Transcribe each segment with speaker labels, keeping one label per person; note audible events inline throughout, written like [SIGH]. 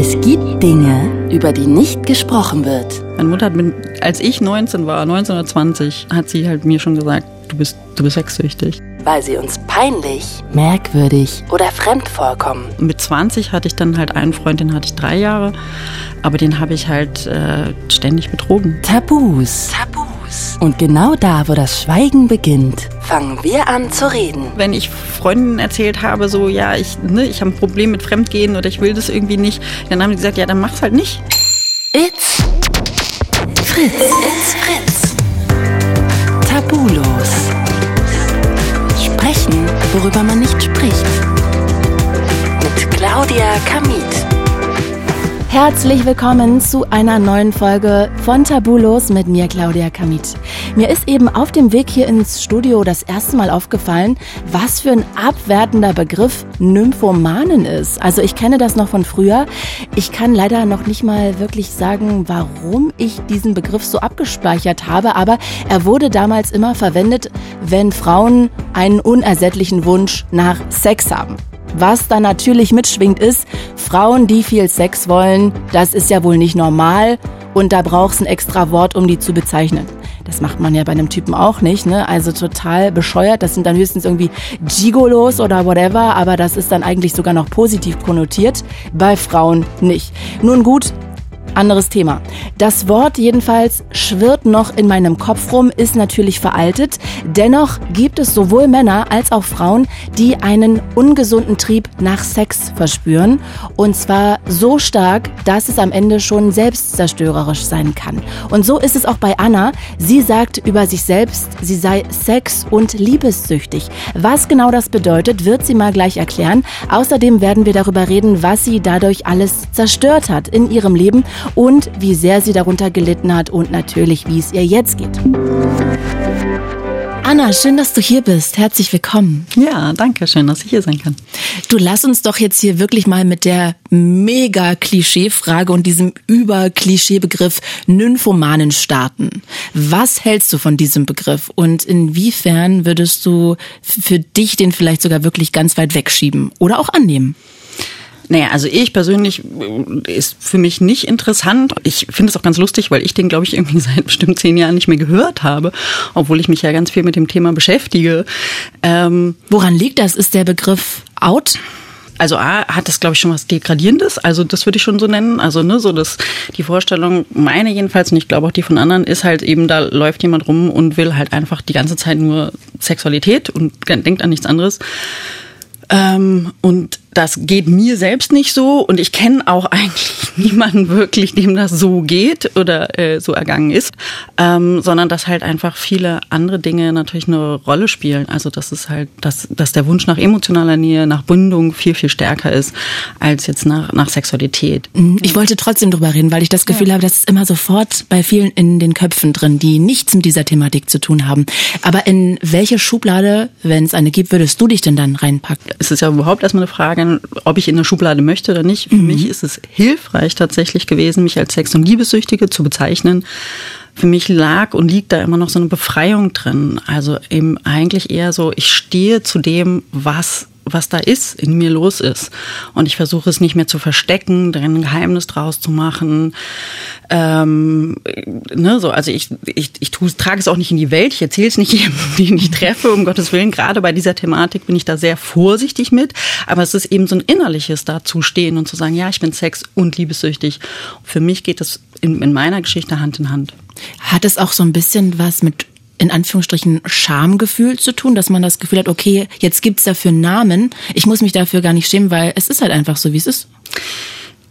Speaker 1: Es gibt Dinge, über die nicht gesprochen wird.
Speaker 2: Meine Mutter hat, mit, als ich 19 war, 1920, hat sie halt mir schon gesagt, du bist, du bist sexsüchtig.
Speaker 1: Weil sie uns peinlich, merkwürdig oder fremd vorkommen.
Speaker 2: Mit 20 hatte ich dann halt einen Freund, den hatte ich drei Jahre, aber den habe ich halt äh, ständig betrogen.
Speaker 1: Tabus. Tabus. Und genau da, wo das Schweigen beginnt, fangen wir an zu reden.
Speaker 2: Wenn ich Freundinnen erzählt habe, so, ja, ich, ne, ich habe ein Problem mit Fremdgehen oder ich will das irgendwie nicht, dann haben die gesagt, ja, dann mach's halt nicht.
Speaker 1: It's Fritz. It's Fritz. Tabulos. Sprechen, worüber man nicht spricht. Mit Claudia Kamit. Herzlich willkommen zu einer neuen Folge von Tabulos mit mir, Claudia Kamit. Mir ist eben auf dem Weg hier ins Studio das erste Mal aufgefallen, was für ein abwertender Begriff Nymphomanen ist. Also ich kenne das noch von früher. Ich kann leider noch nicht mal wirklich sagen, warum ich diesen Begriff so abgespeichert habe, aber er wurde damals immer verwendet, wenn Frauen einen unersättlichen Wunsch nach Sex haben. Was da natürlich mitschwingt ist, Frauen, die viel Sex wollen, das ist ja wohl nicht normal und da braucht es ein extra Wort, um die zu bezeichnen. Das macht man ja bei einem Typen auch nicht, ne? Also total bescheuert. Das sind dann höchstens irgendwie Gigolos oder whatever, aber das ist dann eigentlich sogar noch positiv konnotiert. Bei Frauen nicht. Nun gut, anderes Thema. Das Wort jedenfalls schwirrt noch in meinem Kopf rum, ist natürlich veraltet. Dennoch gibt es sowohl Männer als auch Frauen, die einen ungesunden Trieb nach Sex verspüren. Und zwar so stark, dass es am Ende schon selbstzerstörerisch sein kann. Und so ist es auch bei Anna. Sie sagt über sich selbst, sie sei sex- und liebessüchtig. Was genau das bedeutet, wird sie mal gleich erklären. Außerdem werden wir darüber reden, was sie dadurch alles zerstört hat in ihrem Leben und wie sehr sie darunter gelitten hat und natürlich, wie es ihr jetzt geht. Anna, schön, dass du hier bist. Herzlich willkommen.
Speaker 2: Ja, danke, schön, dass ich hier sein kann.
Speaker 1: Du lass uns doch jetzt hier wirklich mal mit der mega Klischee-Frage und diesem Über-Klischee-Begriff Nymphomanen starten. Was hältst du von diesem Begriff und inwiefern würdest du für dich den vielleicht sogar wirklich ganz weit wegschieben oder auch annehmen?
Speaker 2: Naja, also ich persönlich äh, ist für mich nicht interessant. Ich finde es auch ganz lustig, weil ich den, glaube ich, irgendwie [LAUGHS] seit bestimmt zehn Jahren nicht mehr gehört habe, obwohl ich mich ja ganz viel mit dem Thema beschäftige.
Speaker 1: Ähm, Woran liegt das? Ist der Begriff out?
Speaker 2: Also A hat das, glaube ich, schon was Degradierendes. Also das würde ich schon so nennen. Also ne, so dass die Vorstellung, meine jedenfalls, und ich glaube auch die von anderen, ist halt eben, da läuft jemand rum und will halt einfach die ganze Zeit nur Sexualität und denkt an nichts anderes. Ähm, und das geht mir selbst nicht so und ich kenne auch [LAUGHS] eigentlich niemanden wirklich, dem das so geht oder äh, so ergangen ist, ähm, sondern dass halt einfach viele andere Dinge natürlich eine Rolle spielen. Also dass es halt, dass, dass der Wunsch nach emotionaler Nähe, nach Bindung viel, viel stärker ist als jetzt nach, nach Sexualität.
Speaker 1: Mhm. Ich wollte trotzdem drüber reden, weil ich das Gefühl ja. habe, das ist immer sofort bei vielen in den Köpfen drin, die nichts mit dieser Thematik zu tun haben. Aber in welche Schublade, wenn es eine gibt, würdest du dich denn dann reinpacken?
Speaker 2: Es ist ja überhaupt erstmal eine Frage, ob ich in der Schublade möchte oder nicht. Für mhm. mich ist es hilfreich tatsächlich gewesen, mich als Sex- und Liebessüchtige zu bezeichnen. Für mich lag und liegt da immer noch so eine Befreiung drin. Also eben eigentlich eher so, ich stehe zu dem, was was da ist, in mir los ist. Und ich versuche es nicht mehr zu verstecken, da ein Geheimnis draus zu machen. Ähm, ne, so, also ich, ich, ich tue, trage es auch nicht in die Welt, ich erzähle es nicht [LAUGHS] jedem, den ich treffe, um Gottes Willen. Gerade bei dieser Thematik bin ich da sehr vorsichtig mit. Aber es ist eben so ein innerliches dazustehen und zu sagen, ja, ich bin sex- und liebessüchtig. Für mich geht das in, in meiner Geschichte Hand in Hand.
Speaker 1: Hat es auch so ein bisschen was mit in Anführungsstrichen Schamgefühl zu tun, dass man das Gefühl hat, okay, jetzt gibt's dafür einen Namen, ich muss mich dafür gar nicht schämen, weil es ist halt einfach so, wie es ist.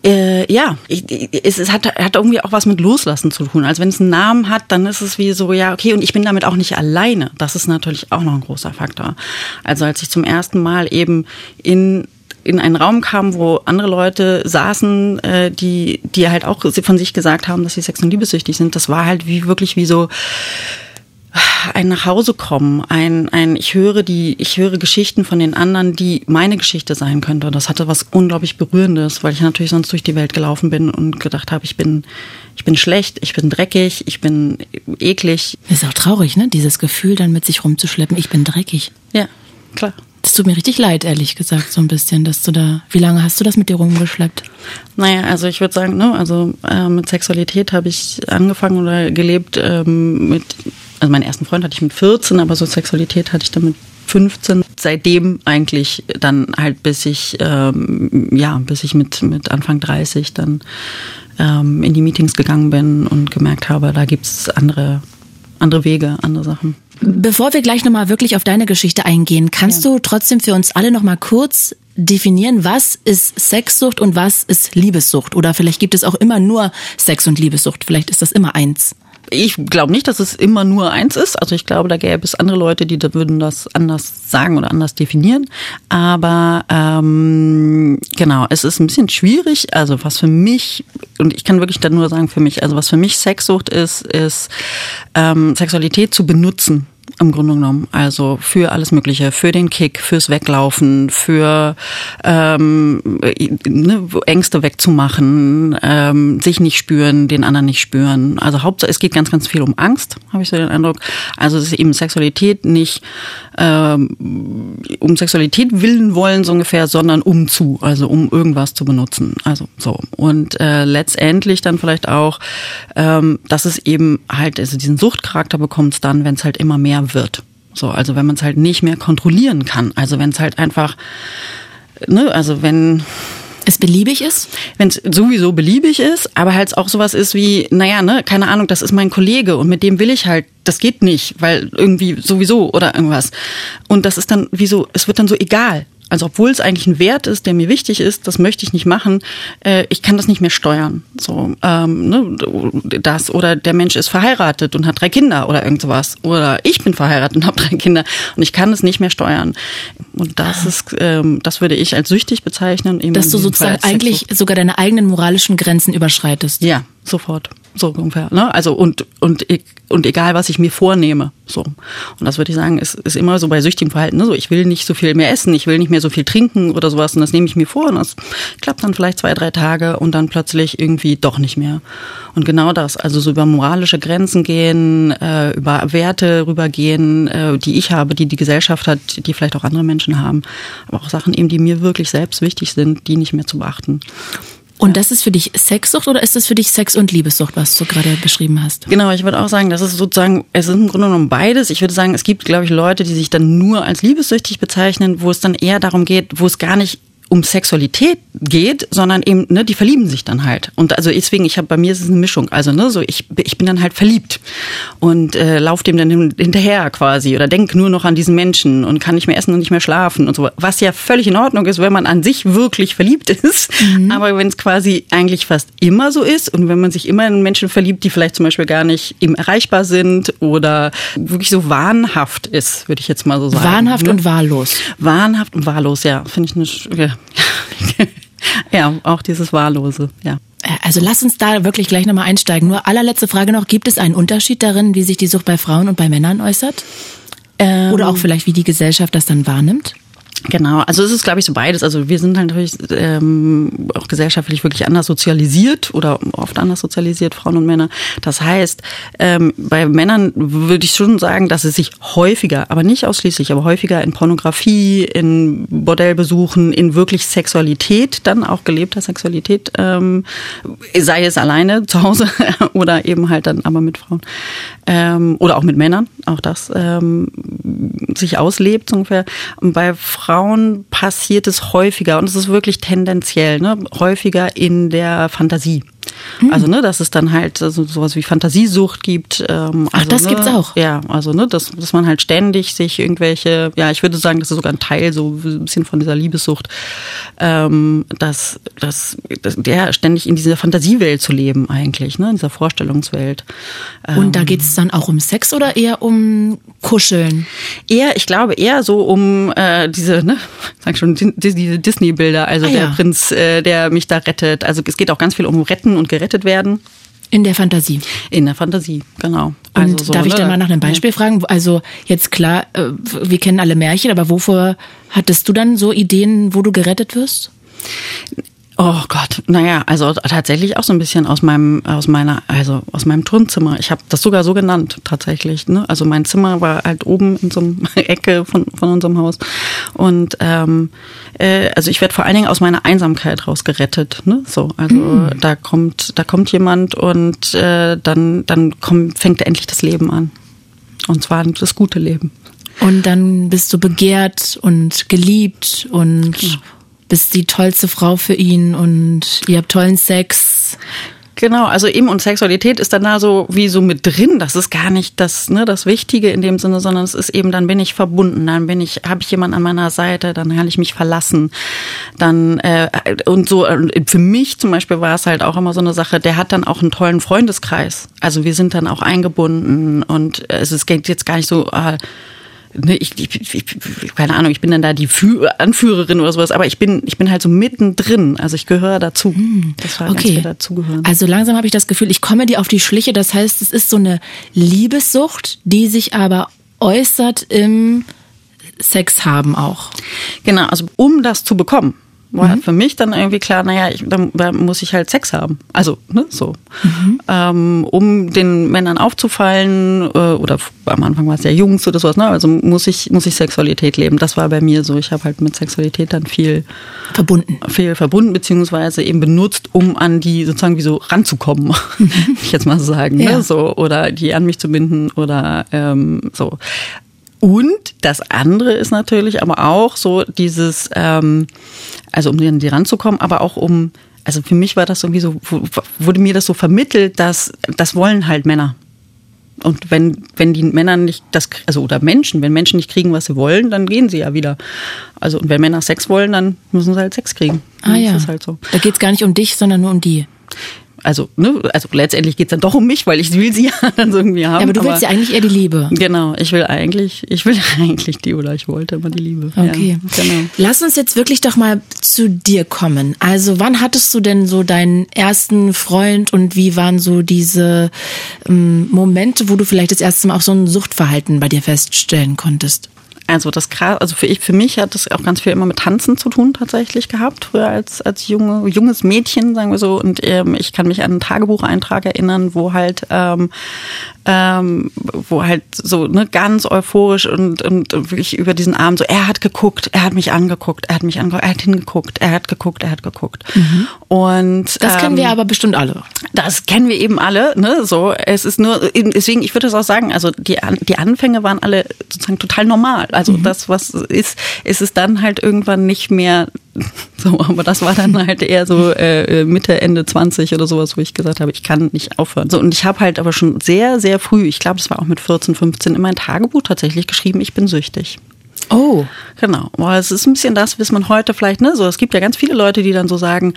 Speaker 2: Äh, ja, ich, es, es hat, hat irgendwie auch was mit Loslassen zu tun. Also wenn es einen Namen hat, dann ist es wie so, ja, okay, und ich bin damit auch nicht alleine. Das ist natürlich auch noch ein großer Faktor. Also als ich zum ersten Mal eben in in einen Raum kam, wo andere Leute saßen, äh, die, die halt auch von sich gesagt haben, dass sie sex- und liebessüchtig sind, das war halt wie wirklich wie so, ein nach Hause kommen, ein, ein, ich höre die, ich höre Geschichten von den anderen, die meine Geschichte sein könnte. Das hatte was unglaublich Berührendes, weil ich natürlich sonst durch die Welt gelaufen bin und gedacht habe, ich bin, ich bin schlecht, ich bin dreckig, ich bin eklig.
Speaker 1: Ist auch traurig, ne? Dieses Gefühl dann mit sich rumzuschleppen, ich bin dreckig.
Speaker 2: Ja, klar.
Speaker 1: Das tut mir richtig leid, ehrlich gesagt, so ein bisschen, dass du da. Wie lange hast du das mit dir rumgeschleppt?
Speaker 2: Naja, also ich würde sagen, ne, also äh, mit Sexualität habe ich angefangen oder gelebt ähm, mit, also meinen ersten Freund hatte ich mit 14, aber so Sexualität hatte ich dann mit 15. Seitdem eigentlich dann halt bis ich, ähm, ja, bis ich mit, mit Anfang 30 dann ähm, in die Meetings gegangen bin und gemerkt habe, da gibt's andere, andere Wege, andere Sachen.
Speaker 1: Bevor wir gleich nochmal wirklich auf deine Geschichte eingehen, kannst ja. du trotzdem für uns alle nochmal kurz definieren, was ist Sexsucht und was ist Liebessucht? Oder vielleicht gibt es auch immer nur Sex und Liebessucht. Vielleicht ist das immer eins
Speaker 2: ich glaube nicht, dass es immer nur eins ist. Also ich glaube, da gäbe es andere Leute, die da würden das anders sagen oder anders definieren. Aber ähm, genau, es ist ein bisschen schwierig. Also was für mich, und ich kann wirklich dann nur sagen für mich, also was für mich Sexsucht ist, ist ähm, Sexualität zu benutzen im Grunde genommen. Also für alles Mögliche, für den Kick, fürs Weglaufen, für ähm, ne, Ängste wegzumachen, ähm, sich nicht spüren, den anderen nicht spüren. Also Hauptsache, es geht ganz, ganz viel um Angst, habe ich so den Eindruck. Also es ist eben Sexualität nicht ähm, um Sexualität willen wollen so ungefähr, sondern um zu, also um irgendwas zu benutzen. Also so. Und äh, letztendlich dann vielleicht auch, ähm, dass es eben halt, also diesen Suchtcharakter bekommt es dann, wenn es halt immer mehr wird. So, also wenn man es halt nicht mehr kontrollieren kann. Also wenn es halt einfach, ne, also wenn
Speaker 1: es beliebig ist?
Speaker 2: Wenn es sowieso beliebig ist, aber halt auch sowas ist wie, naja, ne, keine Ahnung, das ist mein Kollege und mit dem will ich halt, das geht nicht, weil irgendwie sowieso oder irgendwas. Und das ist dann wie so, es wird dann so egal. Also obwohl es eigentlich ein Wert ist, der mir wichtig ist, das möchte ich nicht machen. Äh, ich kann das nicht mehr steuern. So ähm, ne, das oder der Mensch ist verheiratet und hat drei Kinder oder irgend sowas oder ich bin verheiratet und habe drei Kinder und ich kann es nicht mehr steuern. Und das ist, ähm, das würde ich als süchtig bezeichnen.
Speaker 1: Eben Dass du sozusagen eigentlich sogar deine eigenen moralischen Grenzen überschreitest.
Speaker 2: Ja, sofort. So ungefähr. Ne? Also und, und, und egal, was ich mir vornehme. So. Und das würde ich sagen, ist, ist immer so bei süchtigem Verhalten. Ne? So, ich will nicht so viel mehr essen, ich will nicht mehr so viel trinken oder sowas. Und das nehme ich mir vor und das klappt dann vielleicht zwei, drei Tage und dann plötzlich irgendwie doch nicht mehr. Und genau das, also so über moralische Grenzen gehen, äh, über Werte rübergehen, äh, die ich habe, die die Gesellschaft hat, die vielleicht auch andere Menschen haben. Aber auch Sachen eben, die mir wirklich selbst wichtig sind, die nicht mehr zu beachten.
Speaker 1: Und das ist für dich Sexsucht oder ist das für dich Sex- und Liebessucht, was du gerade beschrieben hast?
Speaker 2: Genau, ich würde auch sagen, das ist sozusagen, es ist im Grunde genommen beides. Ich würde sagen, es gibt, glaube ich, Leute, die sich dann nur als liebessüchtig bezeichnen, wo es dann eher darum geht, wo es gar nicht um Sexualität geht, sondern eben, ne, die verlieben sich dann halt. Und also deswegen, ich habe bei mir ist es eine Mischung. Also ne, so ich, ich bin dann halt verliebt und äh, laufe dem dann hinterher quasi oder denk nur noch an diesen Menschen und kann nicht mehr essen und nicht mehr schlafen und so. Was ja völlig in Ordnung ist, wenn man an sich wirklich verliebt [LAUGHS] ist. Mhm. Aber wenn es quasi eigentlich fast immer so ist und wenn man sich immer in Menschen verliebt, die vielleicht zum Beispiel gar nicht eben erreichbar sind oder wirklich so wahnhaft ist, würde ich jetzt mal so sagen.
Speaker 1: Wahnhaft ne? und wahllos.
Speaker 2: Wahnhaft und wahllos, ja, finde ich eine ja, [LAUGHS] auch dieses Wahllose, ja.
Speaker 1: Also lass uns da wirklich gleich nochmal einsteigen. Nur allerletzte Frage noch, gibt es einen Unterschied darin, wie sich die Sucht bei Frauen und bei Männern äußert? Ähm, Oder auch vielleicht, wie die Gesellschaft das dann wahrnimmt?
Speaker 2: Genau, also es ist, glaube ich, so beides. Also wir sind halt natürlich ähm, auch gesellschaftlich wirklich anders sozialisiert oder oft anders sozialisiert, Frauen und Männer. Das heißt, ähm, bei Männern würde ich schon sagen, dass es sich häufiger, aber nicht ausschließlich, aber häufiger in Pornografie, in Bordellbesuchen, in wirklich Sexualität, dann auch gelebter Sexualität, ähm, sei es alleine zu Hause [LAUGHS] oder eben halt dann aber mit Frauen ähm, oder auch mit Männern, auch das ähm, sich auslebt so ungefähr. Und bei Frauen passiert es häufiger und es ist wirklich tendenziell, ne, häufiger in der Fantasie. Mhm. Also, ne, dass es dann halt so, sowas wie Fantasiesucht gibt.
Speaker 1: Ähm,
Speaker 2: Ach,
Speaker 1: also, das
Speaker 2: ne,
Speaker 1: gibt's auch.
Speaker 2: Ja, also, ne, dass, dass man halt ständig sich irgendwelche, ja, ich würde sagen, das ist sogar ein Teil so ein bisschen von dieser Liebessucht, ähm, dass, dass, dass der ständig in dieser Fantasiewelt zu leben eigentlich, ne, in dieser Vorstellungswelt.
Speaker 1: Und da ähm, geht's dann auch um Sex oder eher um Kuscheln?
Speaker 2: Eher, ich glaube, eher so um äh, diese, ne, sag schon, diese Disney-Bilder, also ah, der ja. Prinz, äh, der mich da rettet. Also es geht auch ganz viel um Retten und gerettet werden.
Speaker 1: In der Fantasie.
Speaker 2: In der Fantasie, genau.
Speaker 1: Also und so, darf ich dann ne? mal nach einem Beispiel ja. fragen? Also jetzt klar, äh, wir kennen alle Märchen, aber wovor hattest du dann so Ideen, wo du gerettet wirst?
Speaker 2: Oh Gott, Naja, also tatsächlich auch so ein bisschen aus meinem, aus meiner, also aus meinem Turnzimmer. Ich habe das sogar so genannt, tatsächlich. Ne? Also mein Zimmer war halt oben in so einer [LAUGHS] Ecke von, von unserem Haus. Und ähm, äh, also ich werde vor allen Dingen aus meiner Einsamkeit rausgerettet. Ne? So, also mhm. da kommt, da kommt jemand und äh, dann, dann kommt, fängt endlich das Leben an. Und zwar das gute Leben.
Speaker 1: Und dann bist du begehrt und geliebt und genau bist die tollste Frau für ihn und ihr habt tollen Sex.
Speaker 2: Genau, also eben und Sexualität ist dann da so wie so mit drin. Das ist gar nicht das, ne, das Wichtige in dem Sinne, sondern es ist eben, dann bin ich verbunden, dann bin ich, habe ich jemanden an meiner Seite, dann kann ich mich verlassen. Dann äh, und so für mich zum Beispiel war es halt auch immer so eine Sache. Der hat dann auch einen tollen Freundeskreis. Also wir sind dann auch eingebunden und es ist jetzt gar nicht so. Äh, ne, ich, ich, ich, keine Ahnung, ich bin dann da die Fü Anführerin oder sowas, aber ich bin, ich bin halt so mittendrin. Also ich gehöre dazu. Hm,
Speaker 1: das war okay. dazugehören. Also langsam habe ich das Gefühl, ich komme dir auf die Schliche. Das heißt, es ist so eine Liebessucht, die sich aber äußert im Sex haben auch.
Speaker 2: Genau, also um das zu bekommen, war mhm. für mich dann irgendwie klar, naja, ich, dann, dann muss ich halt Sex haben. Also, ne, so. Mhm. Ähm, um den Männern aufzufallen, äh, oder am Anfang war es ja Jungs oder sowas, ne? Also muss ich, muss ich Sexualität leben. Das war bei mir so. Ich habe halt mit Sexualität dann viel
Speaker 1: verbunden.
Speaker 2: Viel verbunden, beziehungsweise eben benutzt, um an die sozusagen wie so ranzukommen, [LAUGHS] mhm. ich jetzt mal so sagen. Ne? Ja. Ne? So, oder die an mich zu binden oder ähm, so. Und das andere ist natürlich aber auch so dieses, ähm, also um an die ranzukommen, aber auch um, also für mich war das irgendwie so, wurde mir das so vermittelt, dass das wollen halt Männer. Und wenn, wenn die Männer nicht das, also oder Menschen, wenn Menschen nicht kriegen, was sie wollen, dann gehen sie ja wieder. Also und wenn Männer Sex wollen, dann müssen sie halt Sex kriegen.
Speaker 1: Ah ja. Das ist halt so. Da geht's gar nicht um dich, sondern nur um die
Speaker 2: also, ne, also letztendlich geht's dann doch um mich, weil ich will sie [LAUGHS] ja dann irgendwie haben. Ja,
Speaker 1: aber du willst ja eigentlich eher die Liebe.
Speaker 2: Genau, ich will eigentlich, ich will [LAUGHS] eigentlich die oder ich wollte immer die Liebe.
Speaker 1: Okay. Ja, genau. Lass uns jetzt wirklich doch mal zu dir kommen. Also wann hattest du denn so deinen ersten Freund und wie waren so diese ähm, Momente, wo du vielleicht das erste Mal auch so ein Suchtverhalten bei dir feststellen konntest?
Speaker 2: Also das also für ich, für mich hat das auch ganz viel immer mit Tanzen zu tun tatsächlich gehabt, früher als, als junge, junges Mädchen, sagen wir so. Und ähm, ich kann mich an einen Tagebucheintrag erinnern, wo halt ähm, ähm, wo halt so ne, ganz euphorisch und, und wirklich über diesen Abend so, er hat geguckt, er hat mich angeguckt, er hat mich angeguckt, er hat hingeguckt, er hat geguckt, er hat geguckt. Mhm. Und
Speaker 1: das kennen wir ähm, aber bestimmt alle.
Speaker 2: Das kennen wir eben alle, ne? So, es ist nur, deswegen, ich würde es auch sagen, also die, die Anfänge waren alle sozusagen total normal. Also mhm. das, was ist, ist es dann halt irgendwann nicht mehr [LAUGHS] so, aber das war dann halt eher so äh, Mitte, Ende 20 oder sowas, wo ich gesagt habe, ich kann nicht aufhören. So, und ich habe halt aber schon sehr, sehr früh, ich glaube, das war auch mit 14, 15, in mein Tagebuch tatsächlich geschrieben, ich bin süchtig.
Speaker 1: Oh.
Speaker 2: Genau. Aber es ist ein bisschen das, was man heute vielleicht, ne, so, es gibt ja ganz viele Leute, die dann so sagen,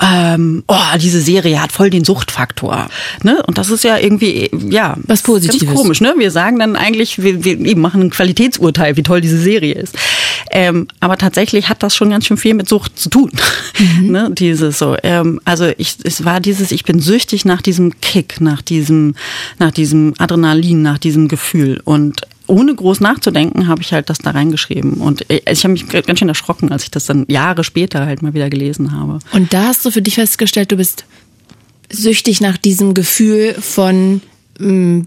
Speaker 2: ähm, oh, diese Serie hat voll den Suchtfaktor. Ne? Und das ist ja irgendwie, ja,
Speaker 1: was Positives.
Speaker 2: Ganz komisch, ne? Wir sagen dann eigentlich, wir, wir eben machen ein Qualitätsurteil, wie toll diese Serie ist. Ähm, aber tatsächlich hat das schon ganz schön viel mit Sucht zu tun. Mhm. [LAUGHS] ne? Dieses so. Ähm, also ich, es war dieses, ich bin süchtig nach diesem Kick, nach diesem, nach diesem Adrenalin, nach diesem Gefühl. Und ohne groß nachzudenken, habe ich halt das da reingeschrieben. Und ich, ich habe mich ganz schön erschrocken, als ich das dann Jahre später halt mal wieder gelesen habe.
Speaker 1: Und da hast du für dich festgestellt, du bist süchtig nach diesem Gefühl von mh, mm,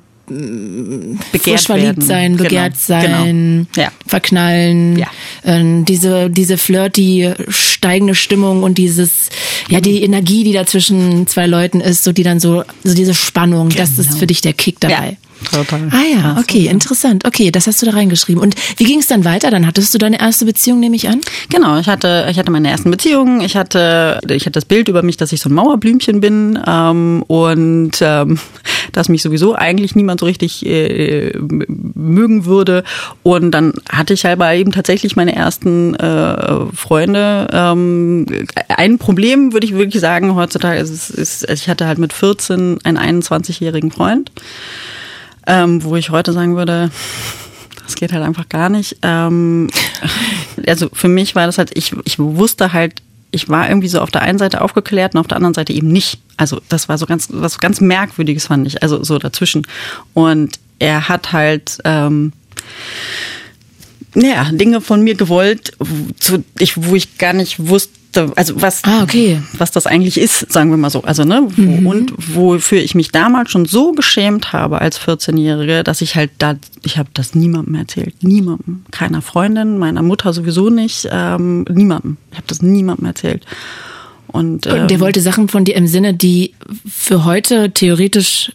Speaker 2: begehrt verliebt
Speaker 1: sein, genau. begehrt genau. sein,
Speaker 2: genau. ja.
Speaker 1: verknallen,
Speaker 2: ja.
Speaker 1: äh, diese diese flirty steigende Stimmung und dieses ja die Energie, die da zwischen zwei Leuten ist, so die dann so so diese Spannung, genau. das ist genau. für dich der Kick dabei.
Speaker 2: Ja. Total.
Speaker 1: Ah ja, okay, interessant. Okay, das hast du da reingeschrieben. Und wie ging es dann weiter? Dann hattest du deine erste Beziehung, nehme ich an?
Speaker 2: Genau, ich hatte, ich hatte meine ersten Beziehungen. Ich hatte, ich hatte das Bild über mich, dass ich so ein Mauerblümchen bin ähm, und ähm, [LAUGHS] dass mich sowieso eigentlich niemand so richtig äh, mögen würde. Und dann hatte ich aber eben tatsächlich meine ersten äh, Freunde. Ähm, ein Problem würde ich wirklich sagen heutzutage ist, ist, ich hatte halt mit 14 einen 21-jährigen Freund ähm, wo ich heute sagen würde, das geht halt einfach gar nicht. Ähm, also für mich war das halt, ich, ich wusste halt, ich war irgendwie so auf der einen Seite aufgeklärt und auf der anderen Seite eben nicht. Also das war so ganz, was ganz Merkwürdiges fand ich, also so dazwischen. Und er hat halt, ähm, ja, Dinge von mir gewollt, zu, ich, wo ich gar nicht wusste, da, also was,
Speaker 1: ah, okay.
Speaker 2: was das eigentlich ist, sagen wir mal so. Also, ne, wo, mhm. und wofür ich mich damals schon so geschämt habe als 14-Jährige, dass ich halt da, ich habe das niemandem erzählt. Niemandem. Keiner Freundin, meiner Mutter sowieso nicht, ähm, niemandem. Ich habe das niemandem erzählt.
Speaker 1: Und, ähm, und der wollte Sachen von dir im Sinne, die für heute theoretisch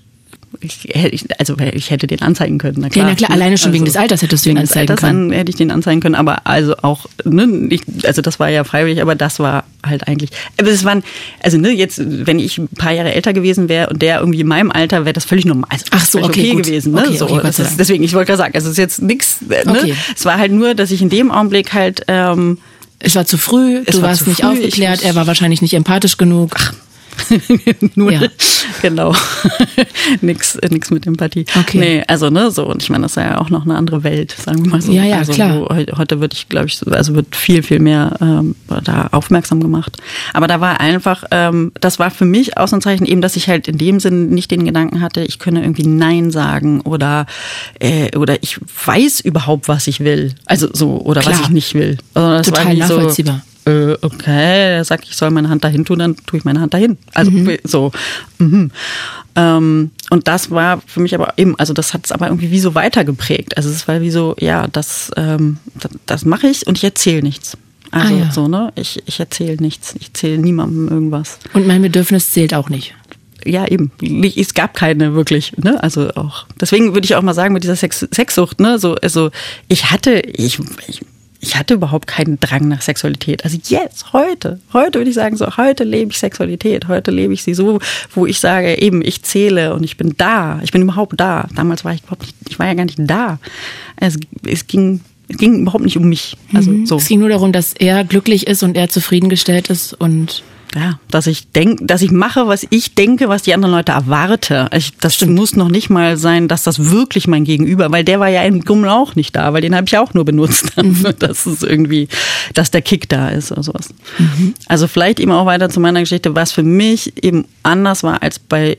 Speaker 2: ich, also ich hätte den anzeigen können. Na klar,
Speaker 1: ja, na klar alleine schon also, wegen des Alters hättest du ihn anzeigen Alters können.
Speaker 2: hätte ich den anzeigen können, aber also auch, ne, ich, also das war ja freiwillig, aber das war halt eigentlich, aber es waren, also ne, jetzt, wenn ich ein paar Jahre älter gewesen wäre und der irgendwie in meinem Alter, wäre das völlig normal. Also,
Speaker 1: Ach so, okay,
Speaker 2: okay gewesen. Ne? Okay, so, okay, ist, deswegen, ich wollte gerade sagen, also es ist jetzt nichts, ne? Okay. Es war halt nur, dass ich in dem Augenblick halt ähm,
Speaker 1: es war zu früh, es du warst nicht früh, aufgeklärt, er war wahrscheinlich nicht empathisch genug. Ach, [LAUGHS]
Speaker 2: Nur, ja. Genau. [LAUGHS] nix, nix mit Empathie. Okay. Nee, also, ne, so. Und ich meine, das ist ja auch noch eine andere Welt, sagen wir mal so.
Speaker 1: Ja, ja,
Speaker 2: also,
Speaker 1: klar.
Speaker 2: Wo, heute wird ich, glaube ich, also wird viel, viel mehr ähm, da aufmerksam gemacht. Aber da war einfach, ähm, das war für mich Ausnahmezeichen eben, dass ich halt in dem Sinn nicht den Gedanken hatte, ich könne irgendwie Nein sagen oder, äh, oder ich weiß überhaupt, was ich will. Also so, oder
Speaker 1: klar.
Speaker 2: was ich nicht will. Also,
Speaker 1: Total nachvollziehbar. So,
Speaker 2: äh, okay, er sagt, ich soll meine Hand dahin tun, dann tue ich meine Hand dahin. Also mhm. so. Mhm. Ähm, und das war für mich aber eben, also das hat es aber irgendwie wie so weitergeprägt. Also es war wie so, ja, das, ähm, das, das mache ich und ich erzähle nichts. Also ah, ja. so, ne? Ich, ich erzähle nichts. Ich erzähle niemandem irgendwas.
Speaker 1: Und mein Bedürfnis zählt auch nicht
Speaker 2: ja, eben. Es gab keine wirklich, ne? Also auch. Deswegen würde ich auch mal sagen, mit dieser Sex Sexsucht, ne? So, also ich hatte, ich, ich ich hatte überhaupt keinen Drang nach Sexualität. Also jetzt, heute, heute würde ich sagen, so heute lebe ich Sexualität, heute lebe ich sie so, wo ich sage, eben, ich zähle und ich bin da, ich bin überhaupt da. Damals war ich überhaupt nicht, ich war ja gar nicht da. Es, es ging es ging überhaupt nicht um mich. Also
Speaker 1: mhm. so. Es ging nur darum, dass er glücklich ist und er zufriedengestellt ist und
Speaker 2: ja, dass ich denke, dass ich mache, was ich denke, was die anderen Leute erwarte. Ich, das Stimmt. muss noch nicht mal sein, dass das wirklich mein Gegenüber, weil der war ja im Grunde auch nicht da, weil den habe ich auch nur benutzt, mhm. [LAUGHS] dass es irgendwie, dass der Kick da ist oder sowas. Mhm. Also vielleicht eben auch weiter zu meiner Geschichte, was für mich eben anders war als bei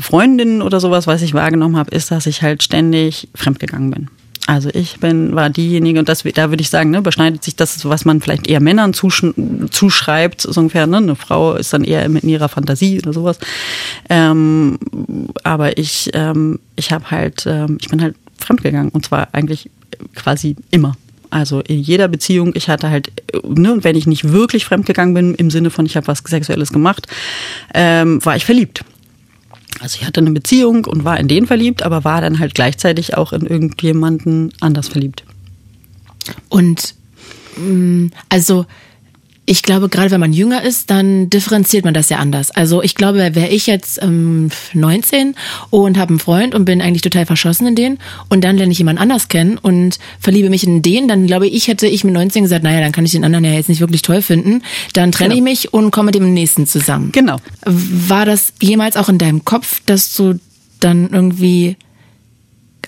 Speaker 2: Freundinnen oder sowas, was ich wahrgenommen habe, ist, dass ich halt ständig fremdgegangen bin. Also ich bin, war diejenige, und das, da würde ich sagen, ne, überschneidet sich das, was man vielleicht eher Männern zusch zuschreibt, so ungefähr, ne? Eine Frau ist dann eher in ihrer Fantasie oder sowas. Ähm, aber ich, ähm, ich habe halt, ähm, ich bin halt fremdgegangen und zwar eigentlich quasi immer. Also in jeder Beziehung, ich hatte halt, ne, wenn ich nicht wirklich fremdgegangen bin, im Sinne von ich habe was Sexuelles gemacht, ähm, war ich verliebt. Also ich hatte eine Beziehung und war in den verliebt, aber war dann halt gleichzeitig auch in irgendjemanden anders verliebt.
Speaker 1: Und mm, also ich glaube, gerade wenn man jünger ist, dann differenziert man das ja anders. Also ich glaube, wäre ich jetzt ähm, 19 und habe einen Freund und bin eigentlich total verschossen in den und dann lerne ich jemand anders kennen und verliebe mich in den, dann glaube ich, hätte ich mit 19 gesagt, naja, dann kann ich den anderen ja jetzt nicht wirklich toll finden. Dann trenne genau. ich mich und komme mit dem nächsten zusammen.
Speaker 2: Genau.
Speaker 1: War das jemals auch in deinem Kopf, dass du dann irgendwie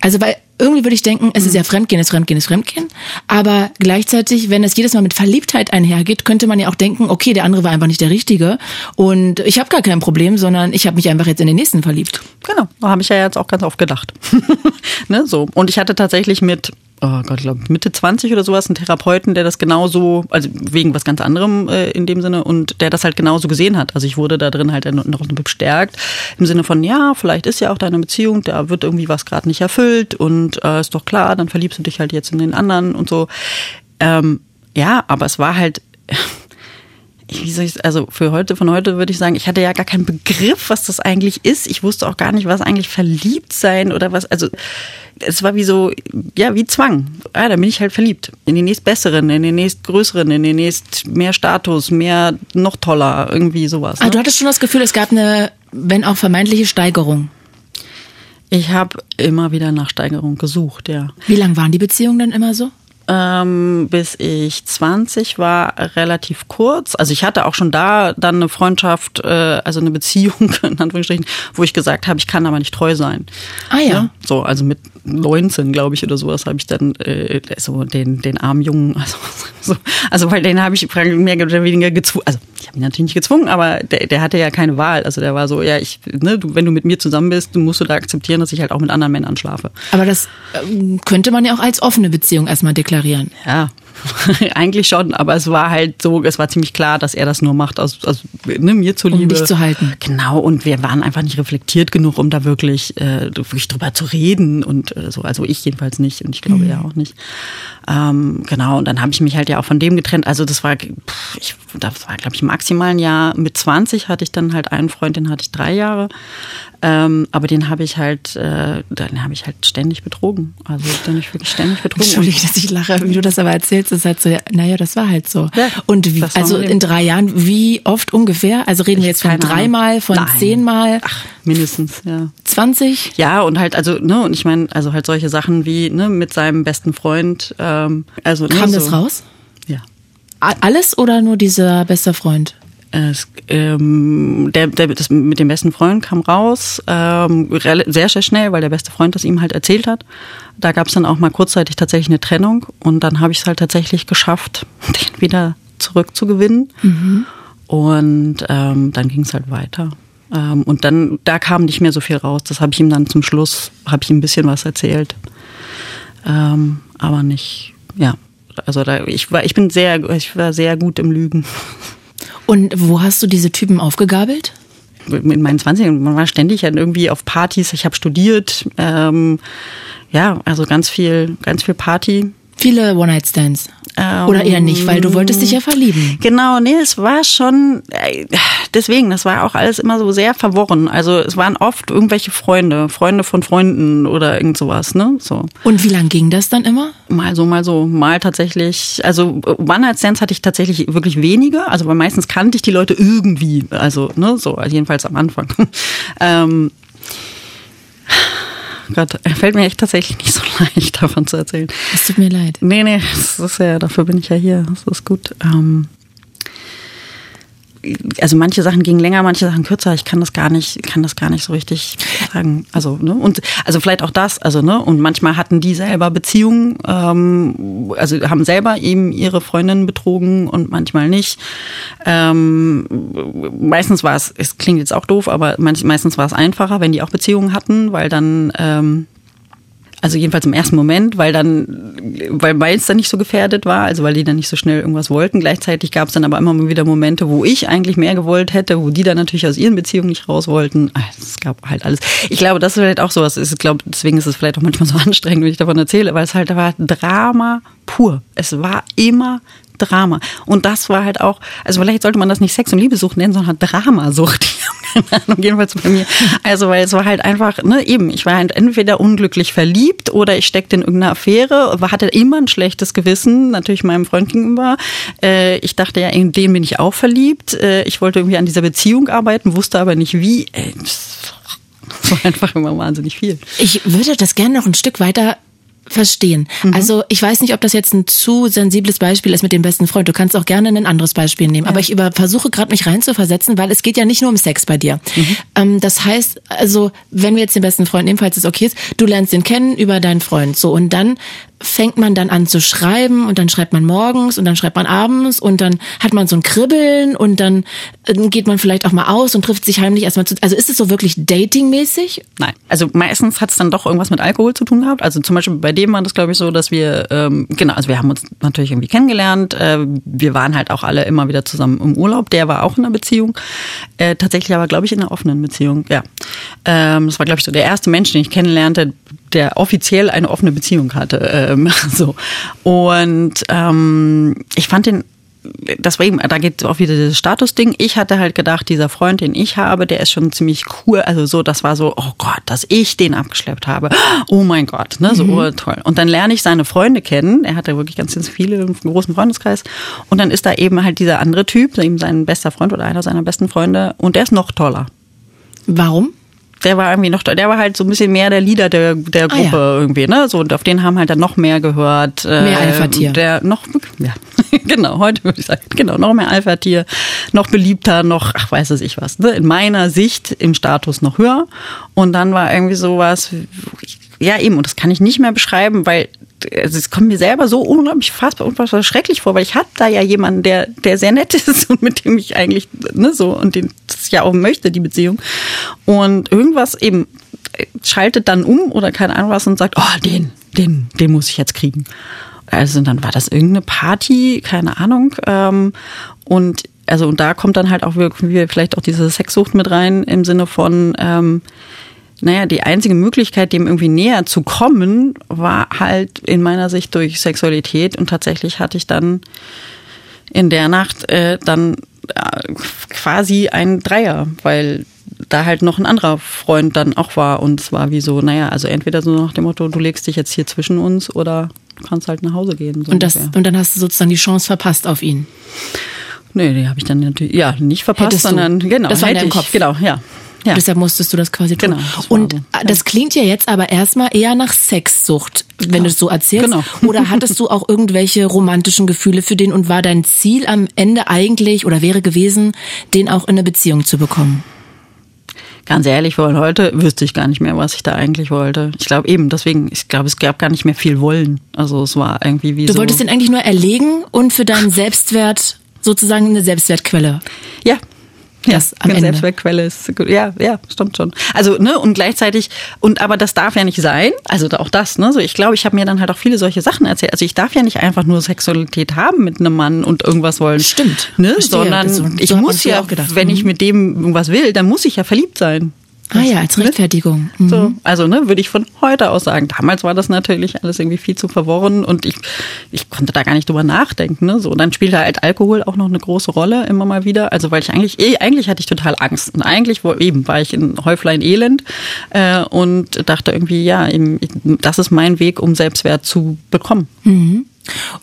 Speaker 1: also weil irgendwie würde ich denken, es ist ja mhm. Fremdgehen, es ist Fremdgehen, es ist Fremdgehen. Aber gleichzeitig, wenn es jedes Mal mit Verliebtheit einhergeht, könnte man ja auch denken, okay, der andere war einfach nicht der Richtige. Und ich habe gar kein Problem, sondern ich habe mich einfach jetzt in den nächsten verliebt.
Speaker 2: Genau, da habe ich ja jetzt auch ganz oft gedacht. [LAUGHS] ne, so. Und ich hatte tatsächlich mit oh Gott, ich glaube Mitte 20 oder sowas, einen Therapeuten, der das genauso, also wegen was ganz anderem äh, in dem Sinne, und der das halt genauso gesehen hat. Also ich wurde da drin halt noch bestärkt im Sinne von, ja, vielleicht ist ja auch deine Beziehung, da wird irgendwie was gerade nicht erfüllt und äh, ist doch klar, dann verliebst du dich halt jetzt in den anderen und so. Ähm, ja, aber es war halt [LAUGHS] wie soll ich, also für heute, von heute würde ich sagen, ich hatte ja gar keinen Begriff, was das eigentlich ist. Ich wusste auch gar nicht, was eigentlich verliebt sein oder was, also es war wie so, ja, wie Zwang. Ja, da bin ich halt verliebt. In den nächstbesseren, in den nächstgrößeren, in den nächst mehr Status, mehr noch toller, irgendwie sowas.
Speaker 1: Ne? Ah, du hattest schon das Gefühl, es gab eine, wenn auch vermeintliche Steigerung.
Speaker 2: Ich habe immer wieder nach Steigerung gesucht, ja.
Speaker 1: Wie lang waren die Beziehungen dann immer so?
Speaker 2: Ähm, bis ich 20 war, relativ kurz. Also ich hatte auch schon da dann eine Freundschaft, äh, also eine Beziehung, [LAUGHS] in Anführungsstrichen, wo ich gesagt habe, ich kann aber nicht treu sein.
Speaker 1: Ah ja. ja?
Speaker 2: So, also mit 19, glaube ich, oder sowas, habe ich dann äh, so den, den armen Jungen, [LAUGHS] also, so, also weil den habe ich mehr oder weniger gezwungen, also ich habe ihn natürlich nicht gezwungen, aber der, der hatte ja keine Wahl. Also der war so, ja, ich, ne, du, wenn du mit mir zusammen bist, musst du da akzeptieren, dass ich halt auch mit anderen Männern schlafe.
Speaker 1: Aber das ähm, könnte man ja auch als offene Beziehung erstmal deklarieren.
Speaker 2: Ja, [LAUGHS] eigentlich schon, aber es war halt so, es war ziemlich klar, dass er das nur macht aus, aus ne, mir zuliebe.
Speaker 1: Um dich zu halten.
Speaker 2: Genau, und wir waren einfach nicht reflektiert genug, um da wirklich, äh, wirklich drüber zu reden und äh, so. Also ich jedenfalls nicht und ich glaube mhm. er auch nicht. Ähm, genau, und dann habe ich mich halt ja auch von dem getrennt. Also das war, pff, ich, das war, glaube ich, maximal ein Jahr. Mit 20 hatte ich dann halt einen Freund, den hatte ich drei Jahre. Ähm, aber den habe ich halt, äh, den habe ich halt ständig betrogen. Also den ich wirklich ständig betrogen.
Speaker 1: Entschuldigung, dass ich lache, wie du das aber erzählst, ist halt so, naja, das war halt so. Ja, und wie, also in drei Jahren, wie oft ungefähr? Also reden wir jetzt von dreimal, von Nein. zehnmal?
Speaker 2: Ach, mindestens, ja.
Speaker 1: 20?
Speaker 2: Ja, und halt, also, ne, und ich meine, also halt solche Sachen wie, ne, mit seinem besten Freund, ähm, also.
Speaker 1: Kam
Speaker 2: ne,
Speaker 1: das raus?
Speaker 2: Ja.
Speaker 1: Alles oder nur dieser beste Freund?
Speaker 2: Es, ähm, der, der, das mit dem besten Freund kam raus, ähm, sehr, sehr schnell, weil der beste Freund das ihm halt erzählt hat. Da gab es dann auch mal kurzzeitig tatsächlich eine Trennung und dann habe ich es halt tatsächlich geschafft, [LAUGHS] den wieder zurückzugewinnen. Mhm. Und ähm, dann ging es halt weiter. Ähm, und dann, da kam nicht mehr so viel raus. Das habe ich ihm dann zum Schluss, habe ich ihm ein bisschen was erzählt. Ähm, aber nicht, ja. Also da, ich war, ich bin sehr, ich war sehr gut im Lügen. [LAUGHS]
Speaker 1: Und wo hast du diese Typen aufgegabelt?
Speaker 2: In meinen 20ern, man war ständig irgendwie auf Partys. Ich habe studiert. Ähm, ja, also ganz viel, ganz viel Party.
Speaker 1: Viele One-Night-Stands. Oder eher nicht, weil du wolltest dich ja verlieben.
Speaker 2: Genau, nee, es war schon, äh, deswegen, das war auch alles immer so sehr verworren. Also es waren oft irgendwelche Freunde, Freunde von Freunden oder irgend sowas, ne? So.
Speaker 1: Und wie lang ging das dann immer?
Speaker 2: Mal so, mal so, mal tatsächlich. Also One-Night-Stands hatte ich tatsächlich wirklich wenige, also weil meistens kannte ich die Leute irgendwie, also, ne, so, also jedenfalls am Anfang. [LAUGHS] ähm, Gott, fällt mir echt tatsächlich nicht so [LAUGHS] leicht, davon zu erzählen.
Speaker 1: Es tut mir leid.
Speaker 2: Nee, nee, das ist ja, dafür bin ich ja hier. Das ist gut. Ähm, also manche Sachen gingen länger, manche Sachen kürzer. Ich kann das gar nicht, kann das gar nicht so richtig sagen. Also ne und also vielleicht auch das. Also ne und manchmal hatten die selber Beziehungen, ähm, also haben selber eben ihre Freundinnen betrogen und manchmal nicht. Ähm, meistens war es, es klingt jetzt auch doof, aber meistens war es einfacher, wenn die auch Beziehungen hatten, weil dann ähm, also jedenfalls im ersten Moment, weil dann, weil meins dann nicht so gefährdet war, also weil die dann nicht so schnell irgendwas wollten. Gleichzeitig gab es dann aber immer wieder Momente, wo ich eigentlich mehr gewollt hätte, wo die dann natürlich aus ihren Beziehungen nicht raus wollten. Ah, es gab halt alles. Ich glaube, das ist vielleicht auch sowas. Ich glaube, deswegen ist es vielleicht auch manchmal so [LAUGHS] anstrengend, wenn ich davon erzähle, weil es halt war Drama pur. Es war immer Drama. Und das war halt auch, also vielleicht sollte man das nicht Sex und Liebesucht nennen, sondern Dramasucht. [LAUGHS] Ahnung, jedenfalls bei mir. Also, weil es war halt einfach, ne, eben, ich war halt entweder unglücklich verliebt oder ich steckte in irgendeiner Affäre, hatte immer ein schlechtes Gewissen, natürlich meinem Freund gegenüber. Äh, ich dachte ja, in den bin ich auch verliebt. Äh, ich wollte irgendwie an dieser Beziehung arbeiten, wusste aber nicht wie. Das war einfach immer wahnsinnig viel.
Speaker 1: Ich würde das gerne noch ein Stück weiter verstehen. Mhm. Also ich weiß nicht, ob das jetzt ein zu sensibles Beispiel ist mit dem besten Freund. Du kannst auch gerne ein anderes Beispiel nehmen. Ja. Aber ich über, versuche gerade mich reinzuversetzen, weil es geht ja nicht nur um Sex bei dir. Mhm. Ähm, das heißt, also wenn wir jetzt den besten Freund nehmen, falls es okay ist, du lernst ihn kennen über deinen Freund. So und dann fängt man dann an zu schreiben und dann schreibt man morgens und dann schreibt man abends und dann hat man so ein Kribbeln und dann äh, geht man vielleicht auch mal aus und trifft sich heimlich erstmal zu. Also ist es so wirklich datingmäßig?
Speaker 2: Nein. Also meistens hat es dann doch irgendwas mit Alkohol zu tun gehabt. Also zum Beispiel bei dem war das, glaube ich, so, dass wir, ähm, genau, also wir haben uns natürlich irgendwie kennengelernt. Äh, wir waren halt auch alle immer wieder zusammen im Urlaub. Der war auch in einer Beziehung. Äh, tatsächlich aber, glaube ich, in einer offenen Beziehung, ja. Ähm, das war, glaube ich, so der erste Mensch, den ich kennenlernte, der offiziell eine offene Beziehung hatte. Ähm, [LAUGHS] so. Und ähm, ich fand den das war eben, da geht auch wieder das Statusding. Ich hatte halt gedacht, dieser Freund, den ich habe, der ist schon ziemlich cool. Also so, das war so, oh Gott, dass ich den abgeschleppt habe. Oh mein Gott, ne, so mhm. oh, toll. Und dann lerne ich seine Freunde kennen. Er hatte wirklich ganz, ganz viele, einen großen Freundeskreis. Und dann ist da eben halt dieser andere Typ, eben sein bester Freund oder einer seiner besten Freunde. Und der ist noch toller.
Speaker 1: Warum?
Speaker 2: Der war irgendwie noch, der war halt so ein bisschen mehr der Leader der, der Gruppe ah, ja. irgendwie, ne? So, und auf den haben halt dann noch mehr gehört.
Speaker 1: Mehr äh, Alpha-Tier.
Speaker 2: Der noch, ja, [LAUGHS] genau, heute würde ich sagen, genau, noch mehr Alpha-Tier, noch beliebter, noch, ach, weiß es ich was, ne? In meiner Sicht im Status noch höher. Und dann war irgendwie sowas, ja eben, und das kann ich nicht mehr beschreiben, weil also es kommt mir selber so unglaublich fassbar, unfassbar schrecklich vor, weil ich habe da ja jemanden, der, der sehr nett [LAUGHS] ist und mit dem ich eigentlich, ne, so, und den das ja auch möchte, die Beziehung. Und irgendwas eben schaltet dann um oder keine Ahnung was und sagt, oh, den, den, den muss ich jetzt kriegen. also dann war das irgendeine Party, keine Ahnung. Ähm, und also und da kommt dann halt auch wirklich vielleicht auch diese Sexsucht mit rein im Sinne von, ähm, naja, die einzige Möglichkeit, dem irgendwie näher zu kommen, war halt in meiner Sicht durch Sexualität. Und tatsächlich hatte ich dann in der Nacht äh, dann äh, quasi ein Dreier, weil da halt noch ein anderer Freund dann auch war und es war wie so, naja, also entweder so nach dem Motto, du legst dich jetzt hier zwischen uns oder du kannst halt nach Hause gehen.
Speaker 1: So und, das, und dann hast du sozusagen die Chance verpasst auf ihn.
Speaker 2: Nee, die habe ich dann natürlich, ja, nicht verpasst,
Speaker 1: Hättest
Speaker 2: sondern
Speaker 1: du.
Speaker 2: genau.
Speaker 1: Das war in
Speaker 2: hätte
Speaker 1: deinem
Speaker 2: ich,
Speaker 1: Kopf.
Speaker 2: Genau, ja. Ja.
Speaker 1: Deshalb musstest du das quasi tun.
Speaker 2: Genau,
Speaker 1: und
Speaker 2: so.
Speaker 1: äh, das klingt ja jetzt aber erstmal eher nach Sexsucht, wenn du es so erzählst.
Speaker 2: Genau. [LAUGHS]
Speaker 1: Oder hattest du auch irgendwelche romantischen Gefühle für den und war dein Ziel am Ende eigentlich oder wäre gewesen, den auch in eine Beziehung zu bekommen?
Speaker 2: Ganz ehrlich, von heute wüsste ich gar nicht mehr, was ich da eigentlich wollte. Ich glaube eben, deswegen, ich glaube, es gab gar nicht mehr viel Wollen. Also es war irgendwie wie
Speaker 1: Du
Speaker 2: so.
Speaker 1: wolltest den eigentlich nur erlegen und für deinen Selbstwert sozusagen eine Selbstwertquelle.
Speaker 2: Ja. Ja,
Speaker 1: Das am Ende.
Speaker 2: Selbstwertquelle ist. Ja, ja, stimmt schon. Also, ne, und gleichzeitig, und aber das darf ja nicht sein. Also auch das, ne? So, ich glaube, ich habe mir dann halt auch viele solche Sachen erzählt. Also ich darf ja nicht einfach nur Sexualität haben mit einem Mann und irgendwas wollen.
Speaker 1: Stimmt.
Speaker 2: Ne?
Speaker 1: Verstehe.
Speaker 2: Sondern
Speaker 1: So- so
Speaker 2: ich muss ja,
Speaker 1: auch gedacht.
Speaker 2: wenn ich
Speaker 1: Mhm.
Speaker 2: mit dem irgendwas will, dann muss ich ja verliebt sein.
Speaker 1: Ah ja, als Rechtfertigung. Mhm.
Speaker 2: So, also ne, würde ich von heute aus sagen. Damals war das natürlich alles irgendwie viel zu verworren und ich, ich konnte da gar nicht drüber nachdenken. Ne? So, dann spielte halt Alkohol auch noch eine große Rolle immer mal wieder. Also weil ich eigentlich, eh, eigentlich hatte ich total Angst und eigentlich wo, eben war ich in Häuflein Elend äh, und dachte irgendwie, ja, eben, das ist mein Weg, um Selbstwert zu bekommen.